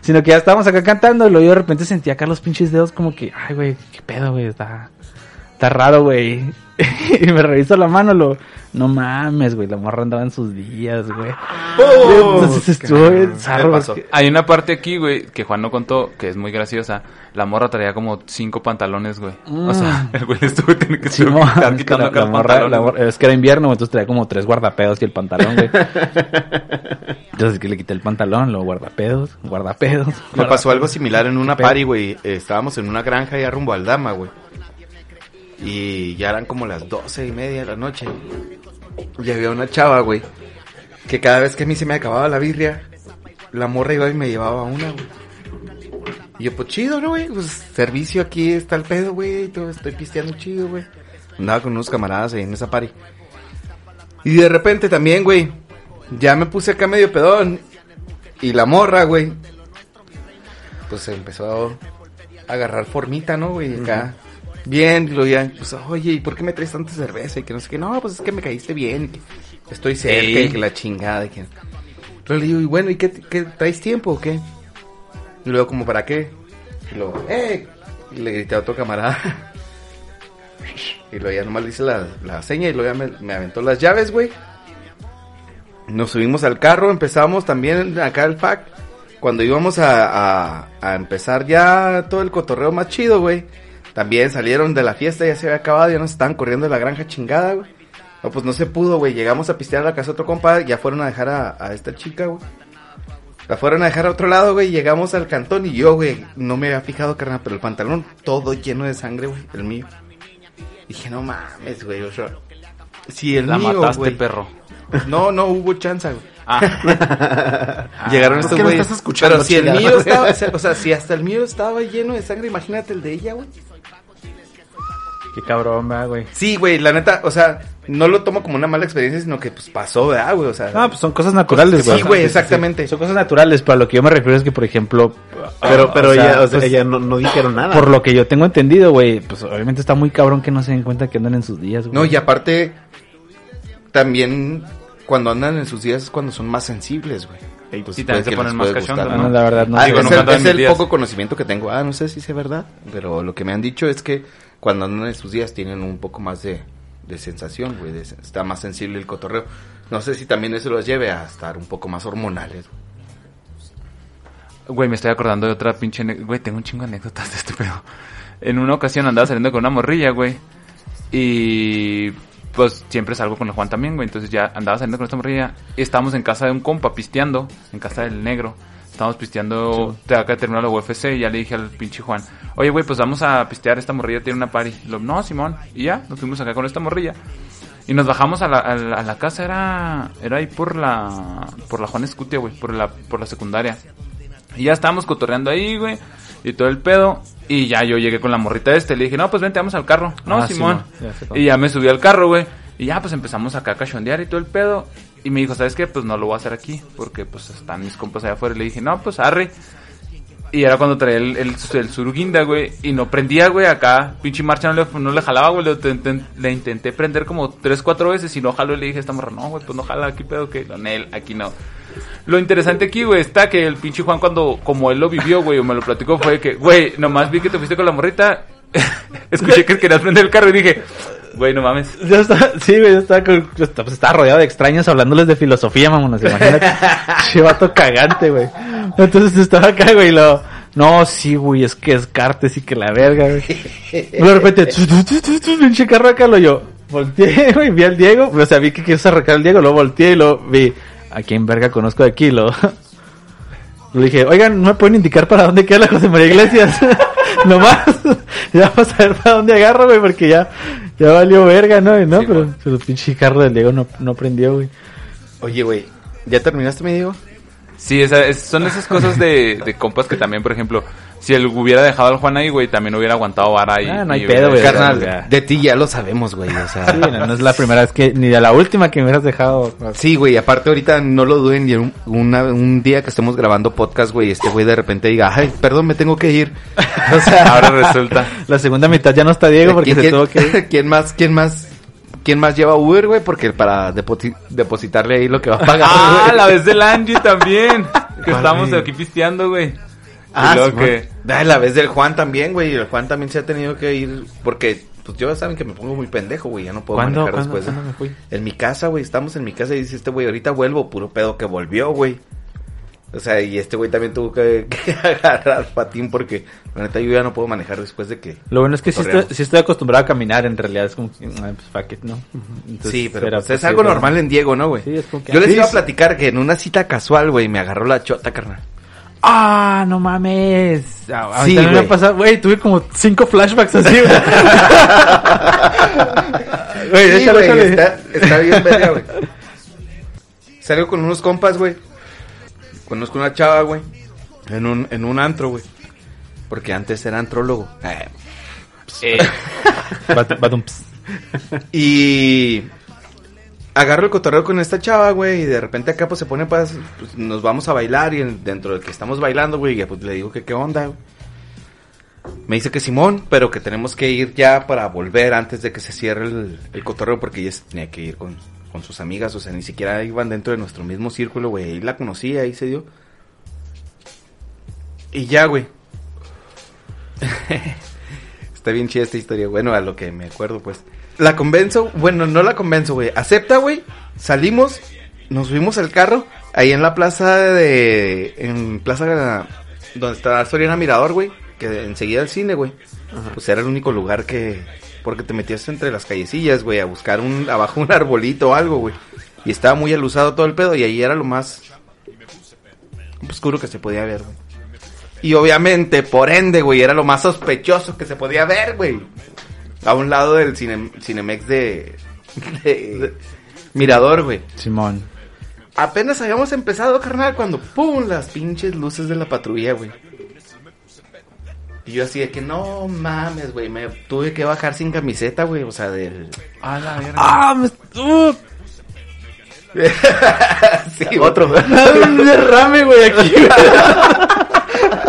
Sino que ya estábamos acá cantando. Y luego yo de repente sentía acá los pinches dedos como que, ay, güey, qué pedo, güey. Está, está raro, güey. y me reviso la mano, lo, no mames, güey. La morra andaba en sus días, güey. Entonces estuvo bien porque- Hay una parte aquí, güey, que Juan no contó, que es muy graciosa. La morra traía como cinco pantalones, güey. O sea, el güey le estuvo teniendo que Sí, es que quitando la- acá la morra- la morra- es que era invierno, entonces traía como tres guardapedos y el pantalón, güey. Entonces que le quité el pantalón, lo guardapedos, guardapedos. Me pasó algo similar en una party, güey. Eh, Estábamos en una granja ya rumbo al Dama, güey. Y ya eran como las doce y media de la noche. Y había una chava, güey. Que cada vez que a mí se me acababa la birria, la morra iba y me llevaba una, güey. Y yo, pues chido, ¿no, güey? Pues servicio aquí está el pedo, güey. y todo, Estoy pisteando chido, güey. Andaba con unos camaradas ahí en esa party. Y de repente también, güey. Ya me puse acá medio pedón. Y la morra, güey. Pues empezó a agarrar formita, ¿no, güey? Acá. Luego ya, pues, oye, ¿y por qué me traes tanta cerveza? Y que no sé qué. No, pues es que me caíste bien. y que estoy cerca y que la chingada. Y que... Entonces le digo, y bueno, ¿y qué, qué traes tiempo o qué? Y luego, como, ¿para qué? Y luego, ¡eh! Y le grité a otro camarada. Y luego ya nomás le hice la, la seña y luego ya me, me aventó las llaves, güey. Nos subimos al carro, empezamos también acá el pack. Cuando íbamos a, a, a empezar ya todo el cotorreo más chido, güey. También salieron de la fiesta, ya se había acabado, ya nos estaban corriendo de la granja chingada, güey. No, pues no se pudo, güey. Llegamos a pistear a la casa de otro compa, ya fueron a dejar a, a esta chica, güey. La fueron a dejar a otro lado, güey. Llegamos al cantón y yo, güey, no me había fijado, carnal, pero el pantalón todo lleno de sangre, güey, el mío. Dije, no mames, güey, o sea, si el La mío, mataste, güey. perro. No, no hubo chance, güey. Ah, Llegaron es estos no güeyes. estás escuchando, Pero si el mío estaba, o sea, si hasta el mío estaba lleno de sangre, imagínate el de ella, güey. Qué cabrón, va, güey. Sí, güey, la neta, o sea, no lo tomo como una mala experiencia, sino que pues pasó, ¿verdad, güey? O sea, No, pues son cosas naturales, güey. sí, güey, exactamente. Son cosas naturales, pero a lo que yo me refiero es que, por ejemplo... Pero, ah, pero o sea, ella, o sea, pues, ella no, no dijeron nada. Por lo que yo tengo entendido, güey, pues obviamente está muy cabrón que no se den cuenta que andan en sus días, güey. No, y aparte, también cuando andan en sus días es cuando son más sensibles, güey. Y pues Sí, también se que ponen les más puede cachondos, gustar, No, la verdad, no. Ah, Digo, es el, es el poco conocimiento que tengo. Ah, no sé si es verdad, pero lo que me han dicho es que cuando andan en sus días tienen un poco más de, de sensación, güey. de- está más sensible el cotorreo. No sé si también eso los lleve a estar un poco más hormonales. güey. Me estoy acordando de otra pinche... Güey, tengo un chingo de anécdotas de este pedo. En una ocasión andaba saliendo con una morrilla, güey. Y... Pues siempre salgo con el Juan también, güey. Entonces ya andaba saliendo con esta morrilla. Y estábamos en casa de un compa pisteando. En casa del negro. Estábamos pisteando... Te acá de terminar la UFC. Y ya le dije al pinche Juan. Oye, güey, pues vamos a pistear. Esta morrilla tiene una party. Lo, no, Simón. Y ya, nos fuimos acá con esta morrilla. Y nos bajamos a la, a la, a la casa. Era... Era ahí por la... Por la Juan Escutia, güey. Por la, por la secundaria. Y ya estábamos cotorreando ahí, güey. Y todo el pedo. Y ya yo llegué con la morrita este. Le dije, no, pues vente, vamos al carro. No, Ah, Simón. Ya y ya me subí al carro, güey. Y ya pues empezamos acá a cachondear y todo el pedo. Y me dijo, ¿sabes qué? Pues no lo voy a hacer aquí. Porque pues están mis compas allá afuera. Y le dije, no, pues arre. Y era cuando traía el, el, el suruguinda, güey. Y no prendía, güey, acá. Pinche marcha no le, no le jalaba, güey. Le, le intenté prender como tres, cuatro veces. Y no jaló. Y le dije a esta morra, no, güey, pues no jala aquí, pedo, que Lonel, aquí no. Lo interesante aquí, güey, está que el pinche Juan cuando, como él lo vivió, güey, o me lo platicó, fue que, güey, nomás vi que te fuiste con la morrita. Escuché que querías prender el carro y dije, güey, no mames. Yo estaba, sí, güey, yo estaba, con- yo estaba, pues, estaba rodeado de extraños hablándoles de filosofía, mamonas. Imagínate. Chivato cagante, güey. Entonces estaba acá, güey, y lo, no, sí, güey, es que es cartes y que la verga, güey. Y de repente, pinche carro acá, lo yo, volteé, güey, vi al Diego, o sea, vi que quiso arrancar al Diego, lo volteé y lo vi, a quién verga conozco de aquí, lo, le dije, oigan, ¿no me pueden indicar para dónde queda la José María Iglesias? Nomás, ya vamos a ver para dónde agarro, güey, porque ya, ya valió verga, ¿no? Y no, Sí, pero, güey. pero el pinche carro del Diego no, no prendió, güey. Oye, güey, ¿ya terminaste, me digo? Sí, esa- es- son esas cosas de, de compas que también, por ejemplo, si él hubiera dejado al Juan ahí, güey, también hubiera aguantado vara y... Ah, no hay y pedo, güey. Carnal, ya. de ti ya lo sabemos, güey, o sea... Sí, no, no es la primera vez que, ni de la última que me hubieras dejado. Sí, güey, aparte ahorita no lo duden y un, una- un día que estemos grabando podcast, güey, este güey de repente diga, ay, perdón, me tengo que ir. O sea, Ahora resulta... La segunda mitad ya no está Diego porque ¿quién, se tuvo que ir. ¿quién más, quién más, quién más lleva Uber, güey? Porque para deposi- depositarle ahí lo que va a pagar. Ah, la vez del Angie también. Que ¿Cuál, estamos aquí pisteando, güey. Ah, sí, que... Ah, la vez del Juan también, güey. El Juan también se ha tenido que ir porque, pues yo ya saben que me pongo muy pendejo, güey. Ya no puedo ¿Cuándo, manejar cuándo, después. de- cuándo me fui? En mi casa, güey. Estamos en mi casa y dice este güey, ahorita vuelvo, puro pedo que volvió, güey. O sea, y este güey también tuvo que, que agarrar patín porque la neta yo ya no puedo manejar después de que... Lo bueno es que sí estoy, sí estoy acostumbrado a caminar, en realidad es como ah, pues fuck it, ¿no? Entonces, sí, pero pues, es algo normal en Diego, ¿no, güey? Sí, es como que- Yo les Sí, iba a platicar que en una cita casual, güey, me agarró la chota, carnal. Ah, no mames. Ah, a Sí, me güey. ha pasado, güey, tuve como cinco flashbacks así, güey. Güey, Sí, échale, güey, está, está bien verga, güey. Salgo con unos compas, güey. Conozco una chava, güey. En un, en un antro, güey. Porque antes era antrólogo. Eh, Eh, Bat- badumps. Y agarro el cotorreo con esta chava, güey, y de repente acá pues se pone pues, pues, nos vamos a bailar y en- dentro de que estamos bailando, güey, ya, pues le digo que qué onda, güey. Me dice que Simón, pero que tenemos que ir ya para volver antes de que se cierre el, el cotorreo porque ella tenía que ir con, con sus amigas, o sea, ni siquiera iban dentro de nuestro mismo círculo, güey, ahí la conocí, ahí se dio. Y ya, güey. Está bien chida esta historia, bueno, a lo que me acuerdo, pues. La convenzo, bueno, no la convenzo, güey. Acepta, güey. Salimos, nos subimos al carro, ahí en la plaza de... En plaza donde está Soriana Mirador, güey. Que enseguida el cine, güey. Pues era el único lugar que... Porque te metías entre las callecillas, güey, a buscar un... Abajo un arbolito o algo, güey. Y estaba muy alusado todo el pedo y ahí era lo más... Oscuro que se podía ver, güey. Y obviamente, por ende, güey, era lo más sospechoso que se podía ver, güey. A un lado del cine, Cinemex de, de Mirador, güey. Simón. Apenas habíamos empezado, carnal, cuando ¡pum! las pinches luces de la patrulla, güey. Y yo así de que no mames, güey, me tuve que bajar sin camiseta, güey, o sea, del... a la verga. Ah, me... Uh, sí, otro. un derrame, güey, aquí, güey.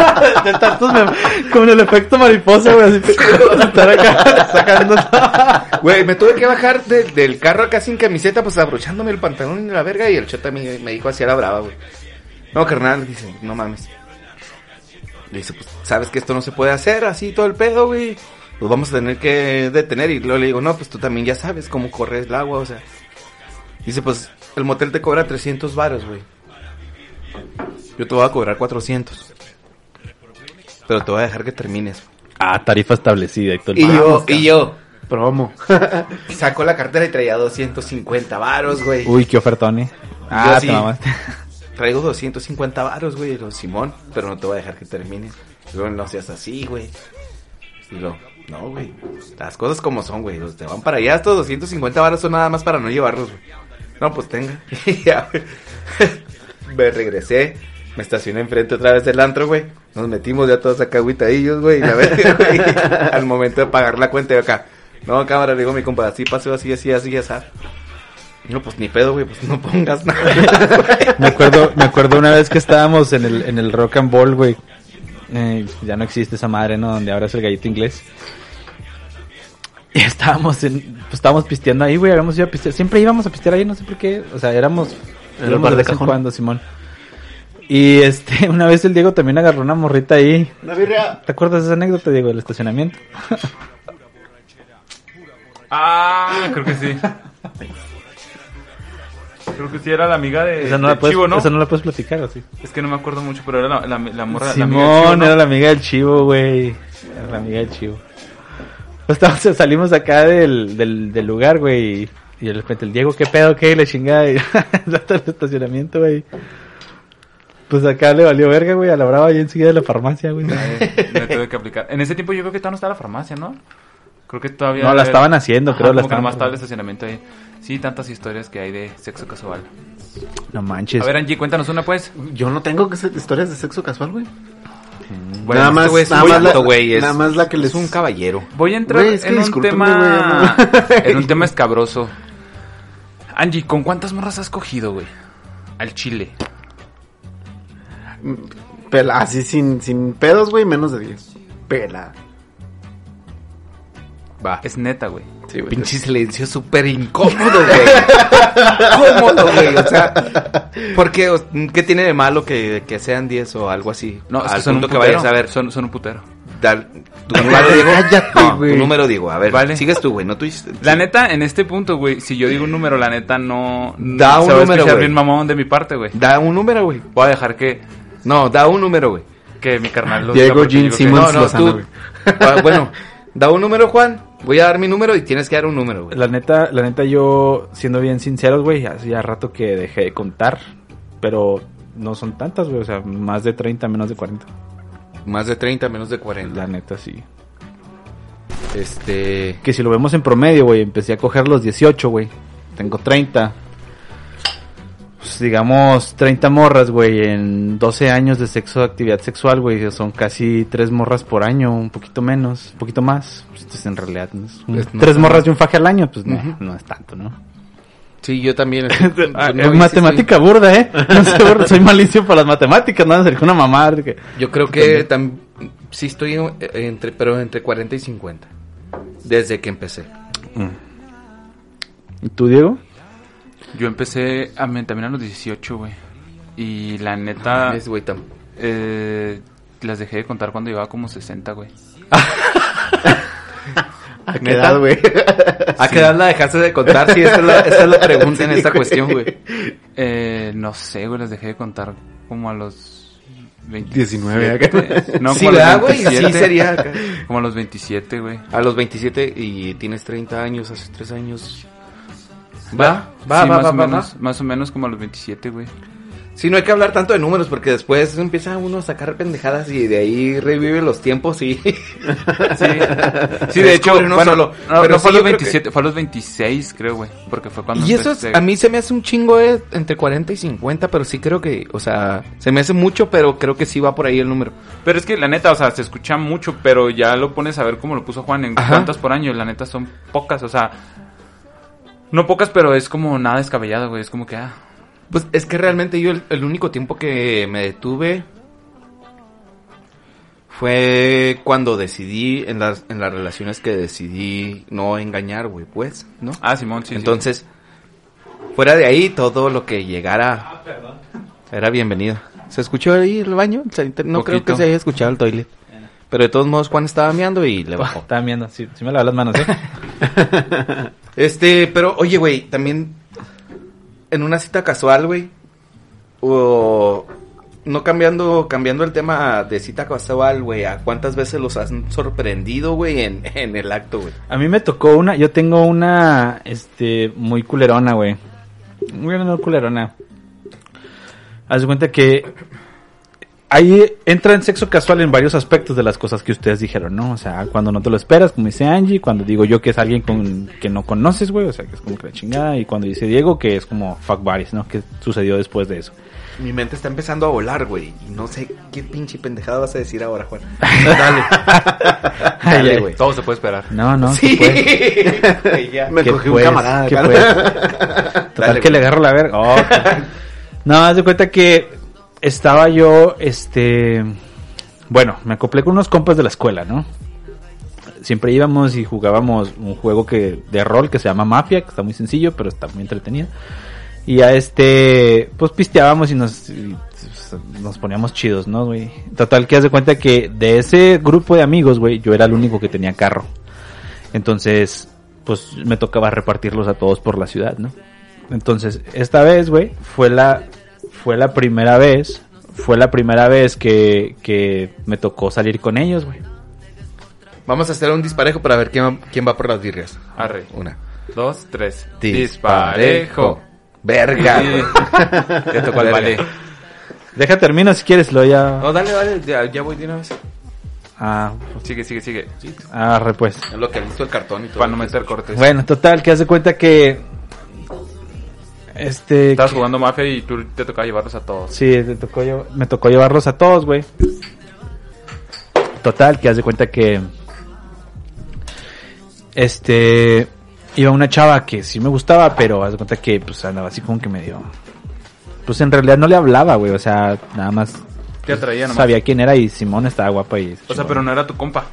De tantos me- Con el efecto mariposa, güey, así. estar acá sacando. Güey, me tuve que bajar de- del carro acá sin camiseta, pues abrochándome el pantalón y la verga. Y el chota me, me dijo así a la brava, güey. No, carnal, dice, no mames. Le dice, pues, sabes que esto no se puede hacer así todo el pedo, güey. Pues vamos a tener que detener. Y luego le digo, no, pues tú también ya sabes cómo corre el agua, o sea. Dice, pues, el motel te cobra 300 varos, güey. Yo te voy a cobrar 400. Pero te voy a dejar que termines. Ah, tarifa establecida y todo el Y yo, y yo, Promo. Sacó la cartera y traía 250 varos, güey. Uy, qué ofertón, eh. Ah, sí. te mamaste. Traigo 250 varos, güey. Lo, Simón, pero no te voy a dejar que termines. Luego, no seas así, güey. Y lo, no, güey. Las cosas como son, güey. Los te van para allá. Estos 250 varos son nada más para no llevarlos, güey. No, pues tenga. Y ya, güey. Me regresé. Me estacioné enfrente otra vez del antro, güey. Nos metimos ya todos acá agüitadillos, güey. Y la verga, güey. Al momento de pagar la cuenta, yo acá. No, cámara, le digo mi compa, así pasó, así, así, así, así. No, pues ni pedo, güey, pues no pongas nada. Me acuerdo, me acuerdo una vez que estábamos en el, en el Rock and Ball, güey. Eh, ya no existe esa madre, ¿no? Donde ahora es el gallito inglés. Y estábamos en, pues estábamos pisteando ahí, güey, habíamos ido a pistear, siempre íbamos a pistear ahí, no sé por qué, o sea, éramos, el bar de de vez en cajón. cuando, Simón. Y este, una vez el Diego también agarró una morrita ahí. ¿Te acuerdas de esa anécdota, Diego, del estacionamiento? Ah, creo que sí. Creo que sí era la amiga de, Esa no, de la puedes, Chivo, ¿no? esa no la puedes platicar, ¿o sí? Es que no me acuerdo mucho, pero era la, la, la morra. la amiga de Chivo, Simón, ¿no? era la amiga del chivo, güey. Era la amiga del chivo. Pues estábamos- salimos acá del, del, del lugar, güey. Y, de repente el Diego, ¿qué pedo, qué? La chingada. Y hasta el estacionamiento, güey. Pues acá le valió verga, güey. A la brava y enseguida de la farmacia, güey. Me tuve que aplicar. En ese tiempo yo creo que todavía no estaba la farmacia, ¿no? Creo que todavía... No, la estaban haciendo, creo, la como que estaban nomás estaba el estacionamiento ahí. Sí, tantas historias que hay de sexo casual. No manches. A ver, Angie, cuéntanos una, pues. Yo no tengo que ser historias de sexo casual, güey. Bueno, nada más, nada un más, la, es- nada más la que les Es un caballero. Voy a entrar Güey, es que en un tema... no. en un tema escabroso. Angie, ¿con cuántas morras has cogido, güey? Al chile. Pela, así sin, sin pedos, güey, menos de 10. Pela. Va. Es neta, güey. Sí, güey. Pinche silencio súper incómodo, güey. Cómodo, güey. O sea, ¿por qué? O- ¿Qué tiene de malo que, que sean 10 o algo así? No, es Al que son punto que vayas a ver. Son, son un putero. dar tu número, Diego. Cállate, No, güey. tu número, Diego. A ver, Vale. sigues tú, güey. No tú La neta, en este punto, güey, si yo digo un número, la neta no... Da no un se va a número, escuchar güey. bien mamón de mi parte, güey. Da un número, güey. Voy a dejar que, No, da un número, güey. que mi carnal lo Diego Gene Simmons. No, no, Lozano, tú. Ah, bueno, da un número, Juan. Voy a dar mi número y tienes que dar un número, güey. La neta, la neta, yo, siendo bien sinceros, güey, hacía rato que dejé de contar. Pero no son tantas, güey. O sea, más de 30, menos de 40. Más de 30, menos de 40. La neta, sí. Este. Que si lo vemos en promedio, güey, empecé a coger los 18, güey. Tengo 30. Pues, digamos, 30 morras, güey, en 12 años de sexo, actividad sexual, güey. Son casi 3 morras por año, un poquito menos, un poquito más. Pues, entonces, en realidad, no es un- Es- no 3 es morras y un faje al año, pues no, no es tanto, ¿no? Sí, yo también. Ah, No, es y sí matemática burda, ¿eh? No sé, burda, soy malísimo para las matemáticas, no es una mamá. que- soy- Yo creo que tam- sí estoy en- entre, pero entre 40 y 50. Desde que empecé. ¿Y tú, Diego? Yo empecé a también a los 18, güey. Y la neta, Es, güey, eh, las dejé de contar cuando llevaba como 60, güey. ¿A qué edad, güey? ¿A qué edad la dejaste de contar? Sí, esa es la, esa es la pregunta en esta cuestión, güey. Eh, no sé, güey, las dejé de contar como a los 20 19 acá. No, sí, como a ¿verdad, los güey? Sí 27. sería acá. Como a los 27, güey. A los 27 y tienes 30 años, hace 3 años. Va, Sí, va, va, más va, o va, menos, va. Más o menos como a los 27, güey. Sí, no hay que hablar tanto de números porque después empieza uno a sacar pendejadas y de ahí revive los tiempos y... Sí, sí de hecho, uno bueno, solo. no, Pero no fue a los creo que- 27, fue a los 26, creo, güey. Porque fue cuando Y eso es- a mí se me hace un chingo de entre 40 y 50, pero sí creo que, o sea, se me hace mucho, pero creo que sí va por ahí el número. Pero es que la neta, o sea, se escucha mucho, pero ya lo pones a ver cómo lo puso Juan en Ajá. cuántas por año. La neta son pocas, o sea, no pocas, pero es como nada descabellado, güey. Es como que, ah, Pues es que realmente yo el, el único tiempo que me detuve fue cuando decidí, en las, en las relaciones que decidí no engañar, güey, pues, ¿no? ah, Simón, sí. sí. Entonces, fuera de ahí, todo lo que llegara era bienvenido. ¿Se escuchó ahí el baño? No creo que se haya escuchado el toilet. Pero de todos modos, Juan estaba meando y le bajó. Estaban viendo, sí, sí me lavas las manos, ¿eh? Este, pero oye, güey, también en una cita casual, güey, o no cambiando cambiando el tema de cita casual, güey, ¿a cuántas veces los han sorprendido, güey, en, en el acto, güey? A mí me tocó una, yo tengo una, este, muy culerona, güey. Muy no culerona. Haz de cuenta que ahí entra en sexo casual en varios aspectos de las cosas que ustedes dijeron, ¿no? O sea, cuando no te lo esperas, como dice Angie, cuando digo yo que es alguien con, que no conoces, güey, o sea, que es como que la chingada, y cuando dice Diego, que es como fuck buddies, ¿no? Que sucedió después de eso. Mi mente está empezando a volar, güey, y no sé qué pinche pendejada vas a decir ahora, Juan. Dale. Dale, güey. Todo se puede esperar. No, no, Sí. Me ¿Qué cogí un camarada ¿Qué acá. pues? Total Dale, que le agarro la verga. Oh, no, haz de cuenta que estaba yo, este, bueno, me acoplé con unos compas de la escuela, ¿no? Siempre íbamos y jugábamos un juego que de rol que se llama Mafia, que está muy sencillo, pero está muy entretenido. Y a este, pues pisteábamos y nos, pues, nos poníamos chidos, ¿no, güey? Total que haz de cuenta que de ese grupo de amigos, güey, yo era el único que tenía carro. Entonces, pues me tocaba repartirlos a todos por la ciudad, ¿no? Entonces, esta vez, güey, fue la, fue la primera vez, fue la primera vez que, que me tocó salir con ellos, güey. Vamos a hacer un disparejo para ver quién va, quién va por las birrias. Arre. Una. Dos, tres. Disparejo. Verga. Ya tocó al vale. Deja termino si quieres, lo ya. No, dale, dale, ya, ya voy de una vez. Ah, Sigue, sigue, sigue. arre, pues. En lo que listo el cartón y todo. Para no meter cortes. Bueno, total, que hace cuenta que. Este. Estabas que- jugando Mafia y tú te tocaba llevarlos a todos. Sí, me tocó, me tocó llevarlos a todos, güey. Total, que haz de cuenta que. Este. Iba una chava que sí me gustaba, pero haz de cuenta que pues andaba así como que medio. Pues en realidad no le hablaba, güey. O sea, nada más Te atraía nomás. sabía quién era y Simón estaba guapa y. O sea, pero no era tu compa.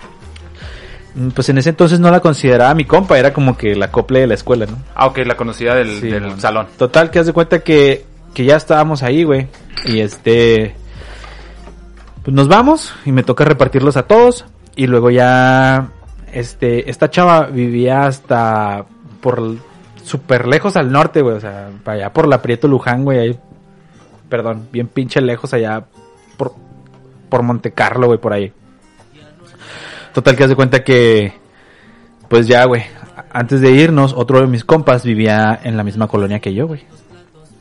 Mm, Pues en ese entonces no la consideraba mi compa, era como que la cople de la escuela, ¿no? Ah, ok, la conocida del, Sí, del mon. salón. Total, que haz de cuenta que, que ya estábamos ahí, güey. Y este. Pues nos vamos y me toca repartirlos a todos. Y luego ya, este, esta chava vivía hasta por súper lejos al norte, güey. O sea, para allá por la Prieto Luján, güey. Ahí, perdón, bien pinche lejos allá por, por Monte Carlo, güey, por ahí. Total que haz de cuenta que, pues ya, güey, antes de irnos, otro de mis compas vivía en la misma colonia que yo, güey.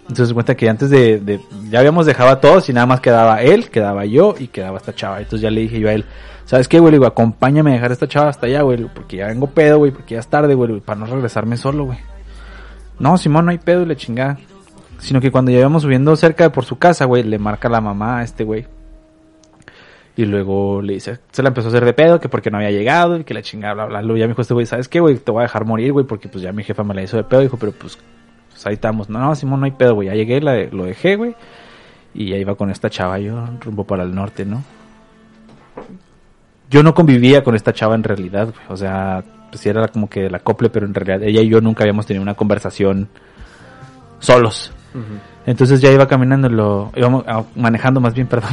Entonces, de cuenta que antes de, ya habíamos dejado a todos y nada más quedaba él, quedaba yo y quedaba esta chava. Entonces ya le dije yo a él, ¿sabes qué, güey? Le digo, acompáñame a dejar esta chava hasta allá, güey, porque ya vengo pedo, güey, porque ya es tarde, güey, para no regresarme solo, güey. No, Simón, no hay pedo, y la chingada. Sino que cuando ya íbamos subiendo cerca de por su casa, güey, le marca la mamá a este güey. Y luego le dice, se la empezó a hacer de pedo, que porque no había llegado, y que la chingada, bla, bla, bla. Ya me dijo este güey, ¿sabes qué, güey? Te voy a dejar morir, güey, porque pues ya mi jefa me la hizo de pedo. Dijo, pero pues, pues ahí estamos. No, no, Simón, no hay pedo, güey. Ya llegué, la, lo dejé, güey. Y ya iba con esta chava, yo rumbo para el norte, ¿no? Yo no convivía con esta chava en realidad, güey. O sea, pues sí era como que el acople, pero en realidad ella y yo nunca habíamos tenido una conversación solos. Entonces ya iba caminando, lo, íbamos ah, manejando más bien, perdón.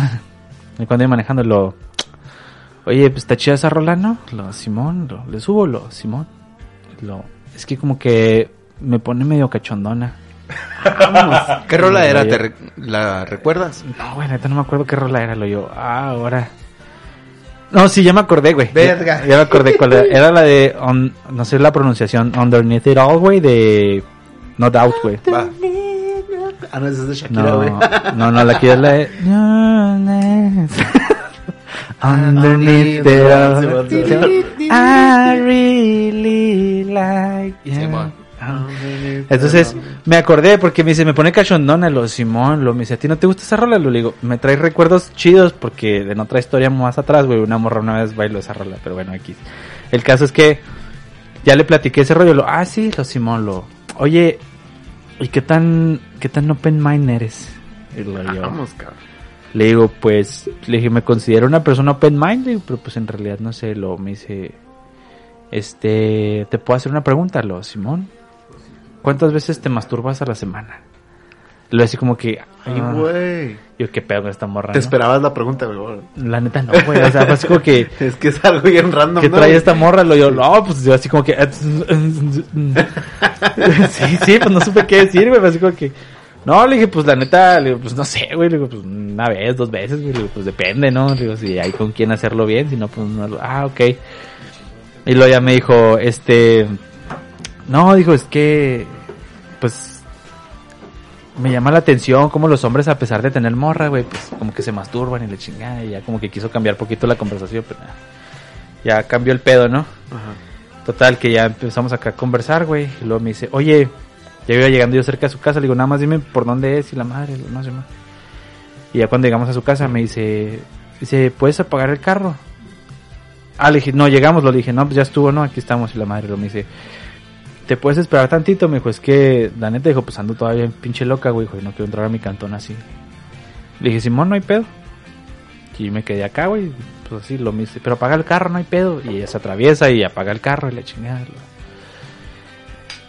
Y cuando iba manejando, lo, oye, pues está chida esa rola, ¿no? Lo, Simón, lo, le subo, lo, Simón. Lo, es que como que me pone medio cachondona. ¿Qué rola era? ¿Te re- ¿La recuerdas? No, güey, neta no me acuerdo qué rola era, lo yo. Ah, ahora. No, sí, ya me acordé, güey. Verga. Ya, ya me acordé cuál era. Era la de, on- no sé la pronunciación, Underneath It All, güey, de No Doubt, güey. Ah, no, esa es de Shakira, No, güey. no, no, la que es la de... Underneath all. I really like you. Simón. Entonces me acordé porque me dice, me pone cachondona lo Simón, lo me dice, ¿a ti no te gusta esa rola? Lo digo, me trae recuerdos chidos porque en otra historia más atrás, güey, una morra una vez bailó esa rola, pero bueno, aquí. El caso es que ya le platiqué ese rollo, lo, ah, sí, lo Simón, lo, oye, ¿y qué tan, qué tan open mind eres? Y lo yo, Vamos, cabrón. le digo, pues, le dije, me considero una persona open mind, le digo, pero pues en realidad no sé, lo me dice, este, ¿te puedo hacer una pregunta, lo, Simón? ¿Cuántas veces te masturbas a la semana? Lo así como que, Ay, ah, güey. yo qué pedo con esta morra. Te ¿no? esperabas la pregunta, güey. La neta no, güey, o sea, fue así como que, Es que es algo bien random, ¿qué ¿no? trae esta morra? Lo yo, no, pues yo así como que, sí, sí, pues no supe qué decir, güey, así como que, no, le dije, pues la neta, le digo, pues no sé, güey, le digo, pues una vez, dos veces, güey, le digo, pues depende, ¿no? Le digo, si hay con quién hacerlo bien, si no, pues no, ah, ok. Y luego ya me dijo, este, no, dijo, es que, pues, me llama la atención cómo los hombres, a pesar de tener morra, güey, pues como que se masturban y le chingada, y ya como que quiso cambiar poquito la conversación, pero ya cambió el pedo, ¿no? Ajá. Total, que ya empezamos acá a conversar, güey. Y luego me dice, oye, ya iba llegando yo cerca de su casa. Le digo, nada más dime por dónde es y la madre, no sé más. Y ya cuando llegamos a su casa me dice, dice, ¿puedes apagar el carro? Ah, le dije, no, llegamos, lo dije, no, pues ya estuvo, no, aquí estamos. Y la madre lo me dice, ¿te puedes esperar tantito? Me dijo, es que la neta dijo, pues ando todavía pinche loca, güey, no quiero entrar a mi cantón así. Le dije, Simón, no hay pedo. Y me quedé acá, güey, pues así lo me dice, pero apaga el carro, no hay pedo. Y ella se atraviesa y apaga el carro y la chingada.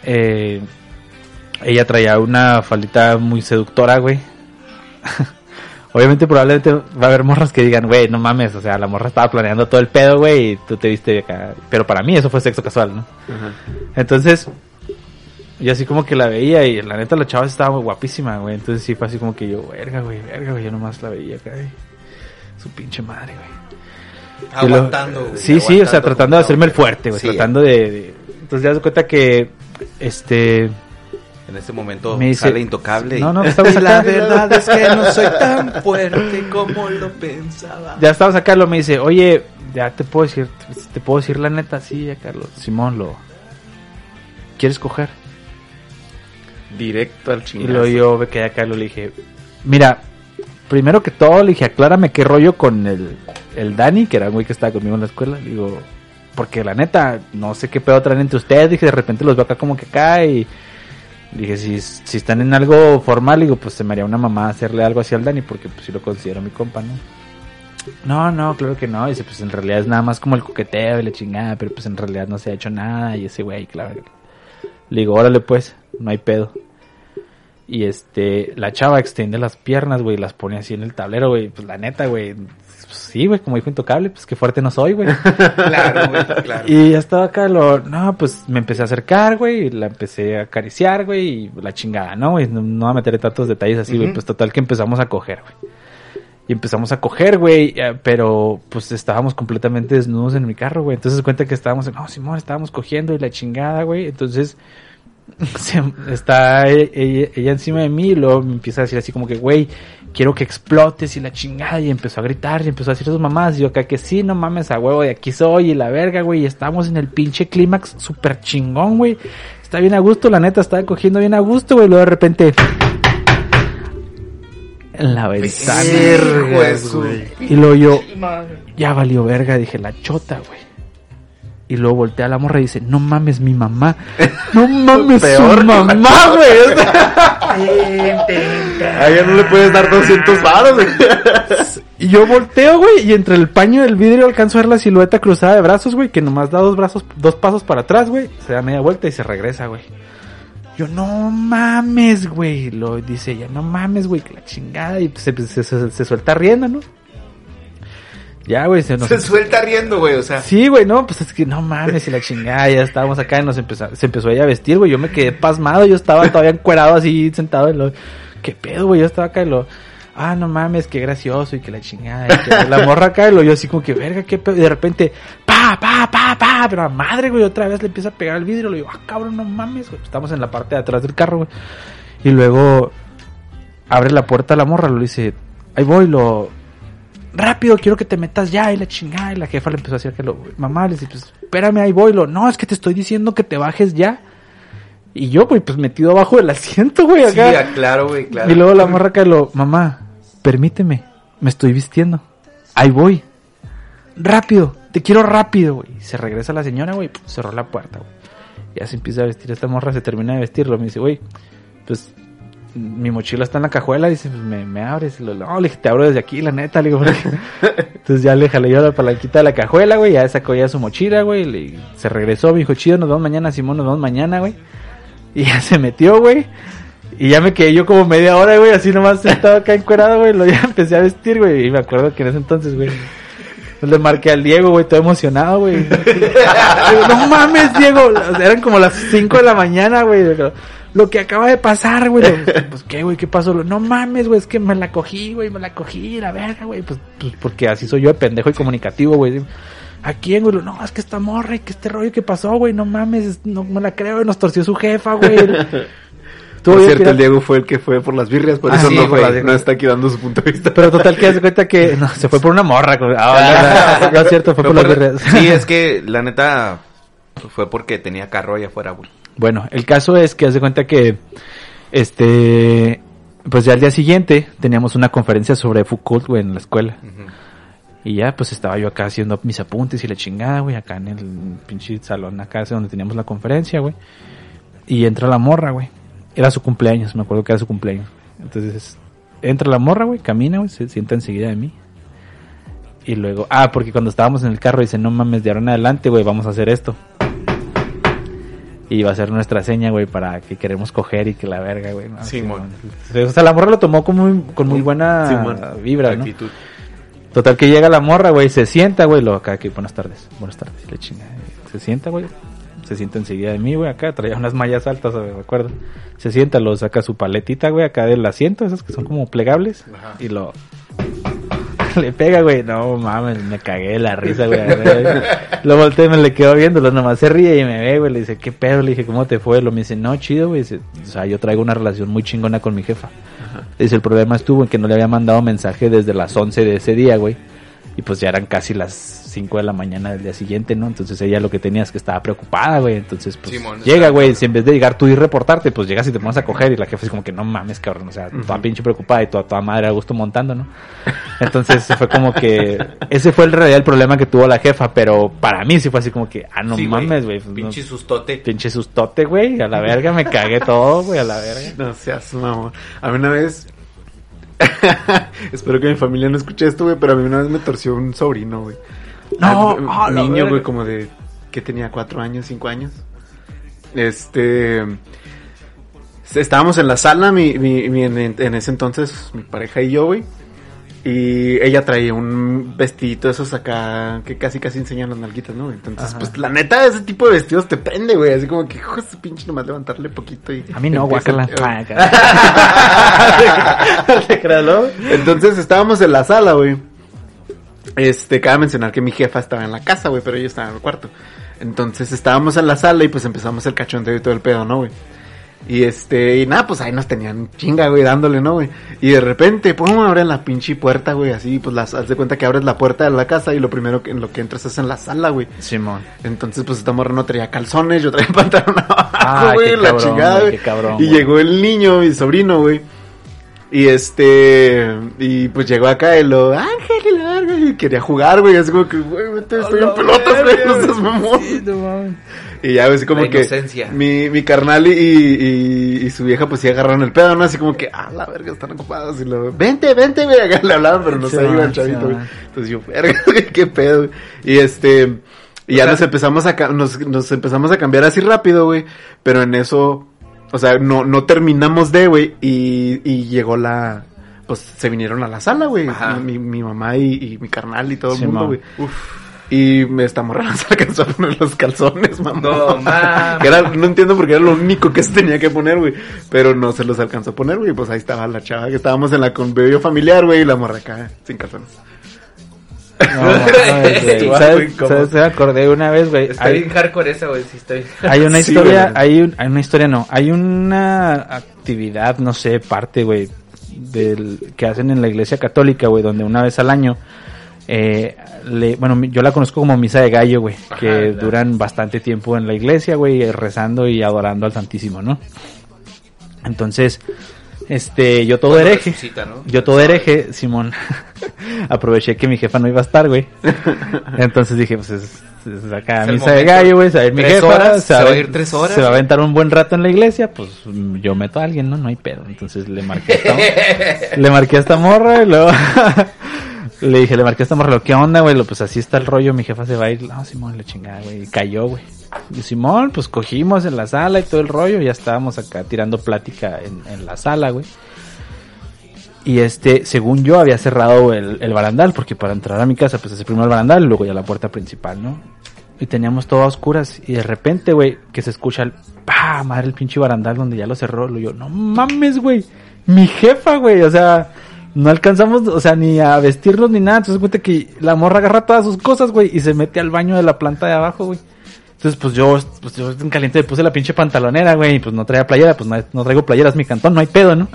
Eh, ella traía una faldita muy seductora, güey. Obviamente probablemente va a haber morras que digan, güey, no mames, o sea, la morra estaba planeando todo el pedo, güey, y tú te viste acá. Pero para mí eso fue sexo casual, ¿no? Ajá. Entonces, yo así como que la veía y la neta la chava estaba muy guapísima, güey. Entonces sí fue así como que yo, verga, güey, verga, güey, yo nomás la veía acá, güey. Su pinche madre, güey. Y lo- Aguantando, güey, Sí, sí, o sea, tratando de hacerme el fuerte, güey. Sí, tratando de, de- Entonces ya das cuenta que, este... En este momento Me dice- sale intocable. y- No, no, estamos Y la verdad es que no soy tan fuerte como lo pensaba. Ya estamos acá, lo me dice, oye, ya te puedo decir, te puedo decir la neta, sí, ya Carlos. Simón, lo... ¿Quieres coger? Directo al Y chingazo. luego yo me quedé acá y le dije, mira, primero que todo le dije, aclárame qué rollo con el, el Dani, que era un güey que estaba conmigo en la escuela. Le digo, porque la neta, no sé qué pedo traen entre ustedes. Dije, de repente los veo acá como que acá y dije, si, si están en algo formal, digo, pues se me haría una mamá hacerle algo así al Dani, porque pues sí lo considero mi compa, ¿no? No, no, claro que no. Dice, pues en realidad es nada más como el coqueteo y la chingada, pero pues en realidad no se ha hecho nada. Y ese güey, claro. Le digo, órale pues, no hay pedo. Y este, la chava extiende las piernas, güey, y las pone así en el tablero, güey. Pues la neta, güey. pues, sí, güey, como dijo Intocable, pues qué fuerte no soy, güey. Claro, güey, claro. Y ya estaba acá, lo, no, pues me empecé a acercar, güey, y la empecé a acariciar, güey, y la chingada, ¿no? güey? No, no voy a meter tantos detalles así, güey, pues total que empezamos a coger, güey. Y empezamos a coger, güey, eh, pero pues estábamos completamente desnudos en mi carro, güey. Entonces cuenta que estábamos, no, Simón, estábamos cogiendo y la chingada, güey. Entonces se- está e- ella, ella encima de mí y luego me empieza a decir así como que, güey, quiero que explotes y la chingada. Y empezó a gritar y empezó a decir sus mamás. Y yo acá que sí, no mames, a huevo, de aquí soy y la verga, güey. Y estamos en el pinche clímax súper chingón, güey. Está bien a gusto, la neta, estaba cogiendo bien a gusto, güey. Luego de repente... En la ventana. Y luego yo, ya valió verga, dije, la chota, güey. Y luego volteé a la morra y dice, no mames, mi mamá. No mames, Peor su mamá, güey. A ella no le puedes dar 200 varos, güey. y yo volteo, güey, y entre el paño del vidrio alcanzo a ver la silueta cruzada de brazos, güey, que nomás da dos brazos, dos pasos para atrás, güey. Se da media vuelta y se regresa, güey. Yo, no mames, güey. Lo dice ella, no mames, güey, que la chingada. Y pues, se, se- se- se suelta riendo, ¿no? Ya, güey, se nos... Se suelta riendo, güey, o sea. Sí, güey, no, pues es que no mames, y la chingada, ya estábamos acá y nos empezó, se empezó ella a vestir, güey, yo me quedé pasmado, yo estaba todavía encuerado así, sentado en lo, ¿qué pedo, güey? Yo estaba acá y lo, ah, no mames, qué gracioso, y que la chingada, y que la morra acá y lo, yo así como que, verga, qué pedo, y de repente, pa, pa, pa, pa, pero a madre, güey, otra vez le empieza a pegar el vidrio, lo digo, ah, cabrón, no mames, güey, estamos en la parte de atrás del carro, güey, y luego, abre la puerta a la morra, lo dice, ahí voy, lo, rápido, quiero que te metas ya, y la chingada, y la jefa le empezó a decir que lo, mamá, le dice, pues, espérame, ahí voy, lo, no, es que te estoy diciendo que te bajes ya, y yo, güey, pues, metido abajo del asiento, güey, Sí, acá, ah, claro, güey, claro. y luego la morra que lo, mamá, permíteme, me estoy vistiendo, ahí voy, rápido, te quiero rápido, güey, y se regresa la señora, güey, cerró la puerta, güey, ya se empieza a vestir esta morra, se termina de vestirlo, me dice, güey, pues, mi mochila está en la cajuela, dice, pues me, me abres. Y lo- no, le dije, te abro desde aquí, la neta, le digo, Entonces ya le jalé yo la palanquita de la cajuela, güey, ya sacó ya su mochila, güey, le- se regresó, me dijo, chido, nos vemos mañana, Simón, nos vemos mañana, güey. Y ya se metió, güey. Y ya me quedé yo como media hora, güey, así nomás sentado acá encuerado, güey, lo ya empecé a vestir, güey, y me acuerdo que en ese entonces, güey, le marqué al Diego, güey, todo emocionado, güey. No mames, Diego, eran como las 5 de la mañana, güey. Lo, que acaba de pasar, güey. Pues, ¿qué, güey? ¿Qué pasó? No mames, güey, es que me la cogí, güey, me la cogí, la verga, güey. Pues, pues porque así soy yo de pendejo y comunicativo, güey. ¿A quién, güey? No, es que esta morra y que este rollo que pasó, güey, no mames, no me la creo, nos torció su jefa, güey. Por cierto, el Diego fue el que fue por las birrias, por Ah, eso sí, no, las no está aquí dando su punto de vista. Pero total que hace cuenta que no, se fue por una morra. güey. Ah, no, no, no, es cierto, fue Fue por las birrias. Sí, es que la neta fue porque tenía carro allá afuera, güey. Bueno, el caso es que hace cuenta que, este, pues ya al día siguiente teníamos una conferencia sobre Foucault, güey, en la escuela. Y ya, pues estaba yo acá haciendo mis apuntes y la chingada, güey, acá en el pinche salón acá donde teníamos la conferencia, güey. Y entra la morra, güey. Era su cumpleaños, me acuerdo que era su cumpleaños. Entonces, entra la morra, güey, camina, güey, se sienta enseguida de mí. Y luego, ah, porque cuando estábamos en el carro dice, no mames, de ahora en adelante, güey, vamos a hacer esto. Y va a ser nuestra seña, güey, para que queremos coger y que la verga, güey. ¿no? Simón. O sea, la morra lo tomó con muy, con muy buena vibra, ¿no? Actitud. Total que llega la morra, güey, se sienta, güey, lo acá, que buenas tardes, buenas tardes, y le chinga. Se sienta, güey, se sienta enseguida de mí, güey, acá, traía unas mallas altas, me acuerdo. Se sienta, lo saca su paletita, güey, acá del asiento, esas que son como plegables, y lo... Le pega, güey, no mames, me cagué de la risa, güey. lo volteé y me le quedo viendo, lo nomás se ríe y me ve, güey, le dice, ¿qué pedo? Le dije, ¿cómo te fue? Lo me dice, no, chido, güey, dice, o sea, yo traigo una relación muy chingona con mi jefa. Dice, el problema estuvo en que no le había mandado mensaje desde las 11 de ese día, güey. Y pues ya eran casi las 5 de la mañana del día siguiente, ¿no? Entonces ella lo que tenía es que estaba preocupada, güey. Entonces, pues Simón, llega, güey. Si en vez de llegar tú y reportarte, pues llegas y te pones a coger. Y la jefa es como que no mames, cabrón. O sea, toda pinche preocupada y toda, toda madre a gusto montando, ¿no? Entonces fue como que ese fue el realidad el problema que tuvo la jefa. Pero para mí sí fue así como que, ah, no Sí, mames, güey. pues, no- Pinche sustote. pinche sustote, güey. A la verga me cagué todo, güey, a la verga. No seas mamón. A mí una vez. Espero que mi familia no escuche esto, güey, pero a mí una vez me torció un sobrino, güey. No, ah, niño, güey, como de. que tenía cuatro años, cinco años. Este. Estábamos en la sala, mi, mi, mi- en, en ese entonces, mi pareja y yo, güey. Y ella traía un vestidito de esos acá que casi casi enseñan las nalguitas, ¿no? Entonces, Ajá. pues la neta, ese tipo de vestidos te prende, güey. Así como que, hijo de su pinche, nomás levantarle poquito y... A mí no, ¿no? Entonces estábamos en la sala, güey. Este, cabe mencionar que mi jefa estaba en la casa, güey, pero ella estaba en el cuarto. Entonces estábamos en la sala y pues empezamos el cachondeo y todo el pedo, ¿no, güey? Y este, y nada, pues ahí nos tenían chinga, güey, dándole, ¿no, güey? Y de repente, pum, abren la pinche puerta, güey, así, pues las, haz de cuenta que abres la puerta de la casa y lo primero que, en lo que entras es en la sala, güey. Simón. Entonces, pues esta morra no traía calzones, yo traía pantalón abajo, Ah, güey, qué la cabrón, chingada, güey, güey. qué cabrón, Y güey. llegó el niño, mi sobrino, güey. Y este, y pues llegó acá y lo, Ángel, verga, y quería jugar, güey, así como que, güey, estoy en pelotas, güey, no seas mamón. Y ya, así como La que mi, mi carnal y, y, y su vieja pues sí agarraron el pedo, ¿no? Así como que, ah, la verga, están ocupados. Y lo, vente, vente, güey, acá le hablaban, pero no se iba el chavito, man. Entonces yo, verga, güey, qué pedo, güey. Y este, y ya nos empezamos a, ca- nos, nos empezamos a cambiar así rápido, güey. Pero en eso, o sea, no, no terminamos de, güey, y, y llegó la, pues se vinieron a la sala, güey. Ajá. Mi, mi mamá y, y mi carnal y todo el mundo, güey. Y me esta morra no se alcanzó a poner los calzones, mamá. No. Que era, no entiendo porque era lo único que se tenía que poner, güey. Pero no se los alcanzó a poner, güey. Pues ahí estaba la chava que estábamos en la convivio familiar, güey. Y la morra acá, sin calzones. No. Estuvo ¿Sabes? ¿Sabes? Me acordé una vez, güey. Está Hay- bien hardcore esa, güey. Sí, bien. Hay una Sí, historia, güey. hay, un- hay una historia, no, hay una actividad, no sé, parte, güey, del que hacen en la iglesia católica, güey, donde una vez al año, eh, le, bueno, yo la conozco como misa de gallo, güey, que duran bastante tiempo en la iglesia, güey, rezando y adorando al Santísimo, ¿no? Entonces, este, yo todo Cuando hereje, resucita, ¿no? yo todo hereje, Simón, aproveché que mi jefa no iba a estar, güey. Entonces dije, pues es, es acá Es misa de gallo, güey, se va a ir mi jefa, horas, se va, se va a ir tres horas. se va a aventar un buen rato en la iglesia, pues yo meto a alguien, ¿no? No hay pedo. Entonces le marqué a esta, le marqué a esta morra y luego le dije, le marqué a esta morra, ¿qué onda, güey? Pues así está el rollo, mi jefa se va a ir. No, Simón, le chingada, güey. Y cayó, güey. Y Simón, pues cogimos en la sala y todo el rollo, ya estábamos acá tirando plática en, en la sala, güey. Y este, según yo, había cerrado el, el barandal, porque para entrar a mi casa, pues es primero el barandal y luego ya la puerta principal, ¿no? Y teníamos todo a oscuras, y de repente, güey, que se escucha el, pa, madre, el pinche barandal donde ya lo cerró, lo yo, no mames, güey, mi jefa, güey, o sea, no alcanzamos, o sea, ni a vestirnos ni nada, entonces cuenta que la morra agarra todas sus cosas, güey, y se mete al baño de la planta de abajo, güey. Entonces, pues yo, pues yo en caliente le puse la pinche pantalonera, güey, y pues no traía playera, pues no, no traigo playeras, mi cantón, no hay pedo, ¿no?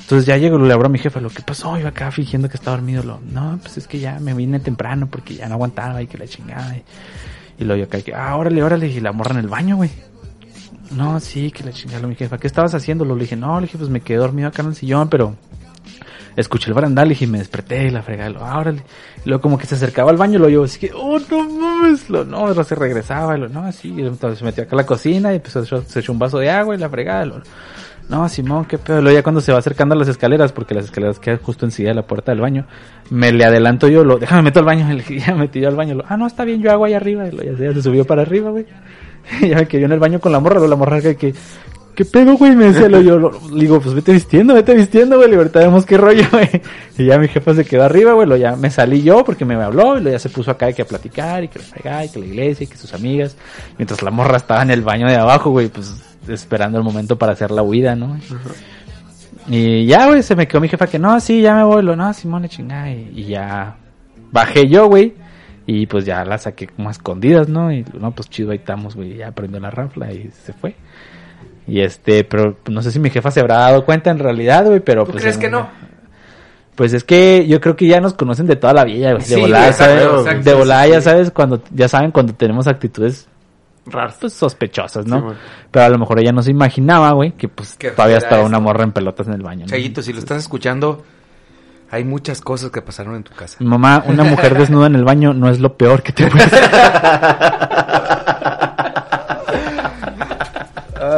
Entonces ya llego, le abro a mi jefa, lo que pasó, iba acá fingiendo que estaba dormido, lo, no, pues es que ya me vine temprano porque ya no aguantaba y que la chingada. Y, y lo yo acá, que, ah, órale, órale, y la morra en el baño, güey. No, sí, que la chingada, lo, mi jefa, ¿qué estabas haciendo? Lo le dije, no, le dije, pues me quedé dormido acá en el sillón, pero escuché el barandal, dije, me desperté y la fregada, lo, ah. Y luego como que se acercaba al baño, lo yo, así que, oh, no mames, lo, no, lo, se regresaba, y lo, no, sí, y entonces se metió acá a la cocina y pues se echó, un vaso de agua y la fregada, no, Simón, qué pedo. Luego ya cuando se va acercando a las escaleras, porque las escaleras quedan justo enseguida de la puerta del baño, me le adelanto yo, lo, déjame meto al baño, y le ya me metí yo al baño, lo, ah, no, está bien, yo hago ahí arriba, y lo, ya, se- subió para arriba, güey. Y ya me quedé en el baño con la morra, la morra que ¿qué pedo, güey? Me decía, lo, yo, digo, pues vete vistiendo, vete vistiendo, güey, y ahorita vemos qué rollo, güey. Y ya mi jefa se quedó arriba, güey, lo ya me salí yo porque me habló, y lo ya se puso acá y que a platicar, y que la y que la iglesia, y que sus amigas, mientras la morra estaba en el baño de abajo, güey, pues esperando el momento para hacer la huida, ¿no? Y ya, güey, se me quedó mi jefa que no, sí, ya me voy, lo, no, Simón, le chingada, y, y ya bajé yo, güey, y pues ya la saqué como a escondidas, ¿no? Y no, pues chido, ahí estamos, güey, ya prendió la rafla y se fue. Y este, pero no sé si mi jefa se habrá dado cuenta en realidad, güey, pero ¿Tú pues... crees en- que no? Pues es que yo creo que ya nos conocen de toda la vida, güey. De Sí, volada, ¿sabes? exacto, de volada sí. ya sabes cuando, ya saben cuando tenemos actitudes Raras. pues sospechosas, ¿no? Sí. Pero a lo mejor ella no se imaginaba, güey, que pues todavía estaba eso. una morra en pelotas en el baño. ¿no? Chayito, si lo estás escuchando, hay muchas cosas que pasaron en tu casa. Mamá, una mujer desnuda en el baño no es lo peor que te puede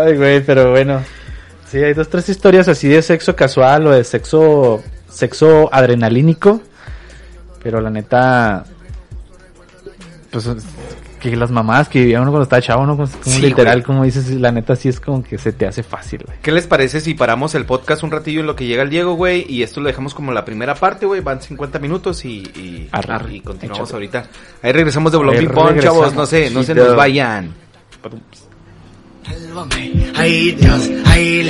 Ay, güey, pero bueno. Sí, hay dos, tres historias así de sexo casual o de sexo, sexo adrenalínico. Pero la neta, pues que las mamás que vivía uno cuando estaba chavo, ¿no? Como, como Sí, literal, güey. como dices, la neta sí es como que se te hace fácil, güey. ¿Qué les parece si paramos el podcast un ratillo en lo que llega el Diego, güey? Y esto lo dejamos como la primera parte, güey. Van 50 minutos y, y, Arre. y continuamos Échale. ahorita. Ahí regresamos de Ping Pong, chavos. No sé, no se nos vayan. Ay Dios, ay